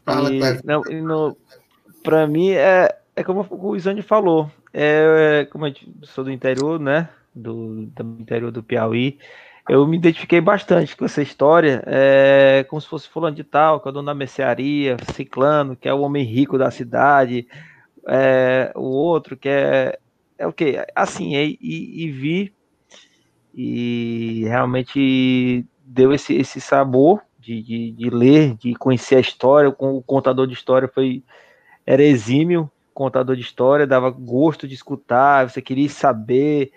Fala, e, não, no, pra mim é, é como o Isane falou. É, é, como eu sou do interior, né? Do, do interior do Piauí eu me identifiquei bastante com essa história, é, como se fosse fulano de tal, que é o dono da mercearia, ciclano, que é o homem rico da cidade, é, o outro que é, é o que? Assim, e, e, vi, e realmente deu esse, esse sabor de, de, de, ler, de conhecer a história, o contador de história foi, era exímio, contador de história, dava gosto de escutar, você queria saber,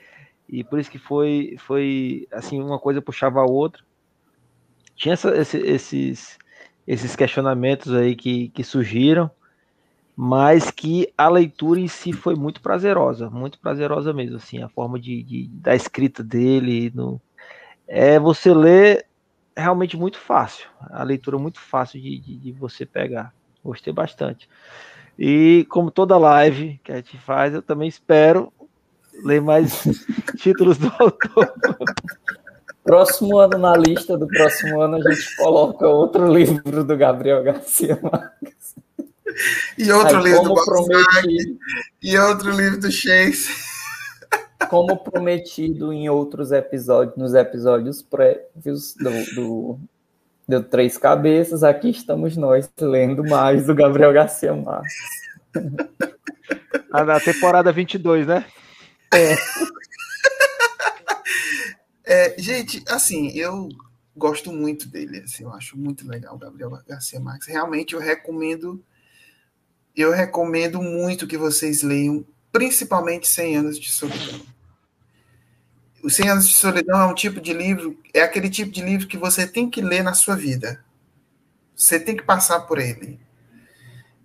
e por isso que foi, foi assim, uma coisa puxava a outra. Tinha essa, esse, esses, esses questionamentos aí que, que surgiram, mas que a leitura em si foi muito prazerosa, muito prazerosa mesmo, assim, a forma de, de da escrita dele, no, é você realmente muito fácil, a leitura muito fácil de, de, de você pegar, gostei bastante. E como toda live que a gente faz, eu também espero ler mais *laughs* títulos do autor. Próximo ano, na lista do próximo ano, a gente coloca outro livro do Gabriel Garcia Marques. E outro Aí, livro do prometido, e outro livro do Chase. Como prometido em outros episódios, nos episódios prévios do, do, do Três Cabeças, aqui estamos nós lendo mais do Gabriel Garcia Marques. A da temporada 22, né? É. é, gente, assim, eu gosto muito dele, assim, eu acho muito legal o Gabriel Garcia Marques. Realmente eu recomendo eu recomendo muito que vocês leiam, principalmente 100 anos de solidão. O 100 anos de solidão é um tipo de livro, é aquele tipo de livro que você tem que ler na sua vida. Você tem que passar por ele.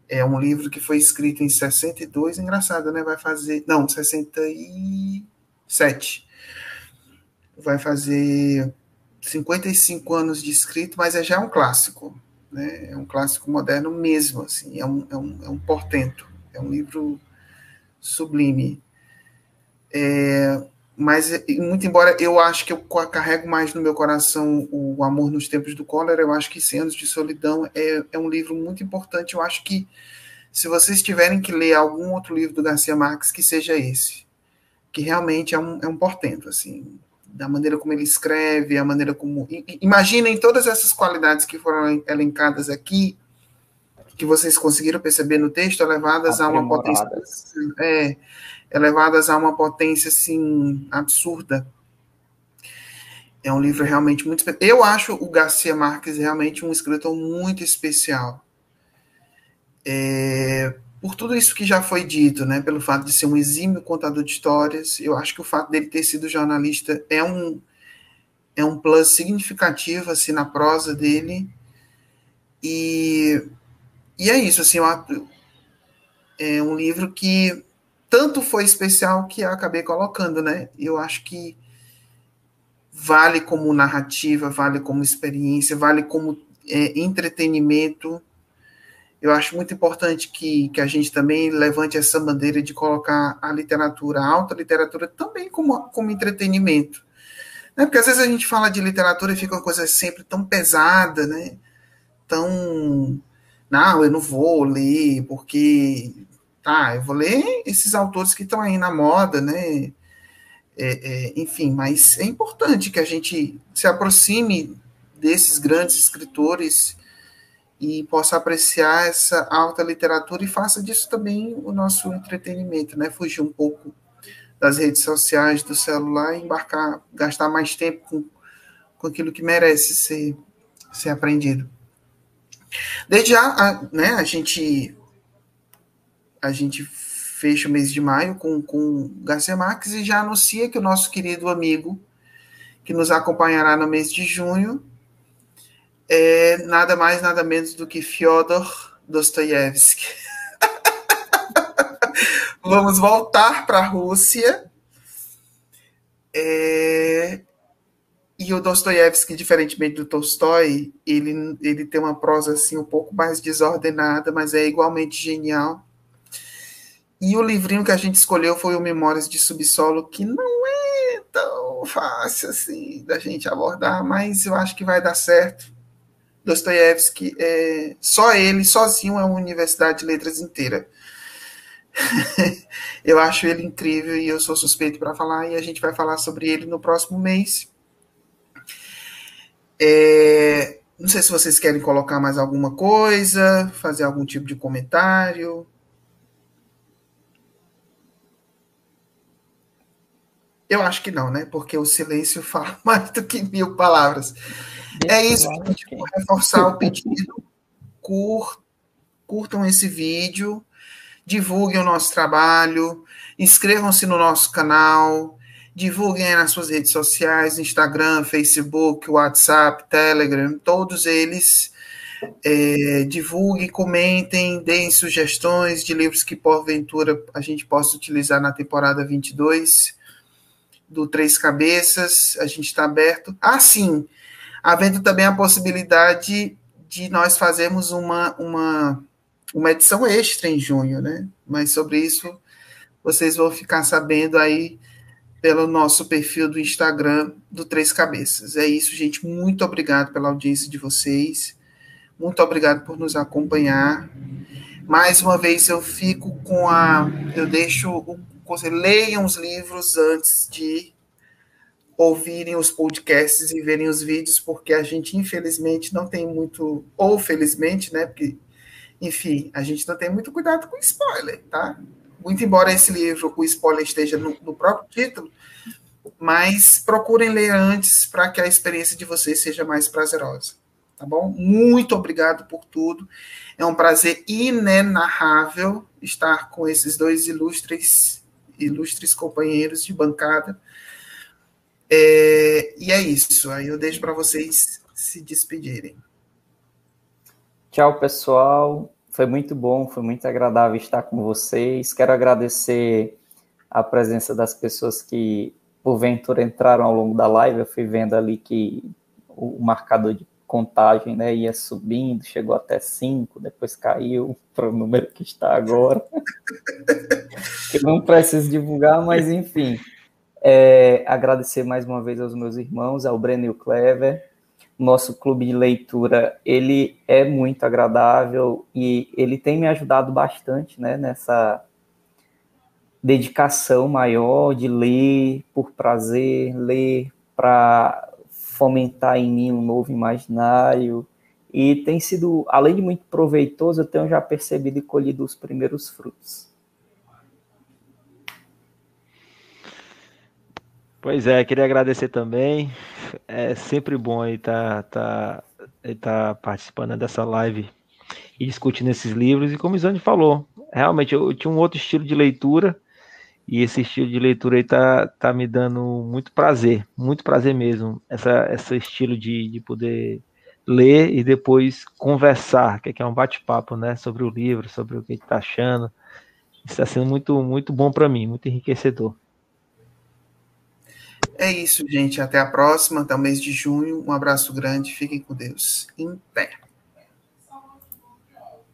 É um livro que foi escrito em 62, engraçado, né? Vai fazer. Não, 67. Vai fazer 55 anos de escrito, mas é já um clássico. Né? É um clássico moderno mesmo, assim. É um, é um, é um portento. É um livro sublime. É, mas muito embora eu acho que eu carrego mais no meu coração o Amor nos Tempos do Cólera, eu acho que Cem Anos de Solidão é, é um livro muito importante. Eu acho que se vocês tiverem que ler algum outro livro do Garcia Marques, que seja esse, que realmente é um, é um portento, assim, da maneira como ele escreve, a maneira como... Imaginem todas essas qualidades que foram elencadas aqui, que vocês conseguiram perceber no texto, elevadas a uma potência... É, elevadas a uma potência assim absurda. É um livro realmente muito. Eu acho o Garcia Marques realmente um escritor muito especial. É, por tudo isso que já foi dito, né, pelo fato de ser um exímio contador de histórias, eu acho que o fato dele ter sido jornalista é um é um plus significativo assim na prosa dele. E, e é isso, assim, é um livro que tanto foi especial que eu acabei colocando, né? Eu acho que vale como narrativa, vale como experiência, vale como é, entretenimento. Eu acho muito importante que, que a gente também levante essa bandeira de colocar a literatura, a alta literatura, também como, como entretenimento. Né? Porque às vezes a gente fala de literatura e fica uma coisa sempre tão pesada, né? Tão. Não, eu não vou ler, porque tá, eu vou ler esses autores que estão aí na moda, né? É, é, enfim, mas é importante que a gente se aproxime desses grandes escritores e possa apreciar essa alta literatura e faça disso também o nosso entretenimento, né? Fugir um pouco das redes sociais, do celular, e embarcar, gastar mais tempo com, com aquilo que merece ser, ser aprendido. Desde já, a, né, a gente a gente fecha o mês de maio com, com Garcia Marques e já anuncia que o nosso querido amigo, que nos acompanhará no mês de junho, é nada mais, nada menos do que Fyodor Dostoiévski. *laughs* Vamos voltar para a Rússia. É... E o Dostoiévski, diferentemente do Tolstói, ele, ele tem uma prosa assim um pouco mais desordenada, mas é igualmente genial. E o livrinho que a gente escolheu foi o Memórias de Subsolo, que não é tão fácil assim da gente abordar, mas eu acho que vai dar certo. Dostoiévski, é, só ele, sozinho, é uma universidade de letras inteira. *laughs* eu acho ele incrível e eu sou suspeito para falar, e a gente vai falar sobre ele no próximo mês. É, não sei se vocês querem colocar mais alguma coisa, fazer algum tipo de comentário. Eu acho que não, né? Porque o silêncio *laughs* fala mais do que mil palavras. É isso, gente. Vou reforçar o pedido. Cur, curtam esse vídeo, divulguem o nosso trabalho, inscrevam-se no nosso canal, divulguem nas suas redes sociais, Instagram, Facebook, WhatsApp, Telegram, todos eles. É, divulguem, comentem, deem sugestões de livros que porventura a gente possa utilizar na temporada 22 do Três Cabeças, a gente está aberto. Ah, sim, havendo também a possibilidade de nós fazermos uma, uma, uma edição extra em junho, né? Mas sobre isso vocês vão ficar sabendo aí pelo nosso perfil do Instagram do Três Cabeças. É isso, gente. Muito obrigado pela audiência de vocês. Muito obrigado por nos acompanhar. Mais uma vez eu fico com a. Eu deixo o conselho. Leiam os livros antes de ouvirem os podcasts e verem os vídeos, porque a gente, infelizmente, não tem muito, ou felizmente, né? Porque, enfim, a gente não tem muito cuidado com spoiler, tá? Muito embora esse livro, o spoiler esteja no, no próprio título, mas procurem ler antes para que a experiência de vocês seja mais prazerosa, tá bom? Muito obrigado por tudo. É um prazer inenarrável estar com esses dois ilustres, ilustres companheiros de bancada é, e é isso. Aí eu deixo para vocês se despedirem. Tchau, pessoal. Foi muito bom, foi muito agradável estar com vocês. Quero agradecer a presença das pessoas que, porventura, entraram ao longo da live. Eu fui vendo ali que o marcador de contagem né, ia subindo, chegou até 5, depois caiu *laughs* para o número que está agora. *laughs* que não preciso divulgar, mas enfim. É, agradecer mais uma vez aos meus irmãos, ao Breno e o Clever. Nosso clube de leitura, ele é muito agradável e ele tem me ajudado bastante né, nessa dedicação maior de ler por prazer, ler para fomentar em mim um novo imaginário. E tem sido, além de muito proveitoso, eu tenho já percebido e colhido os primeiros frutos. Pois é, queria agradecer também. É sempre bom estar tá, tá, tá participando dessa live e discutindo esses livros. E como o Isane falou, realmente eu, tinha um outro estilo de leitura e esse estilo de leitura aí tá, tá me dando muito prazer, muito prazer mesmo. Essa, esse estilo de, de poder ler e depois conversar, que é um bate-papo, né, sobre o livro, sobre o que está achando. Isso está sendo muito, muito bom para mim, muito enriquecedor. É isso, gente. Até a próxima, até o mês de junho. Um abraço grande. Fiquem com Deus. Em pé.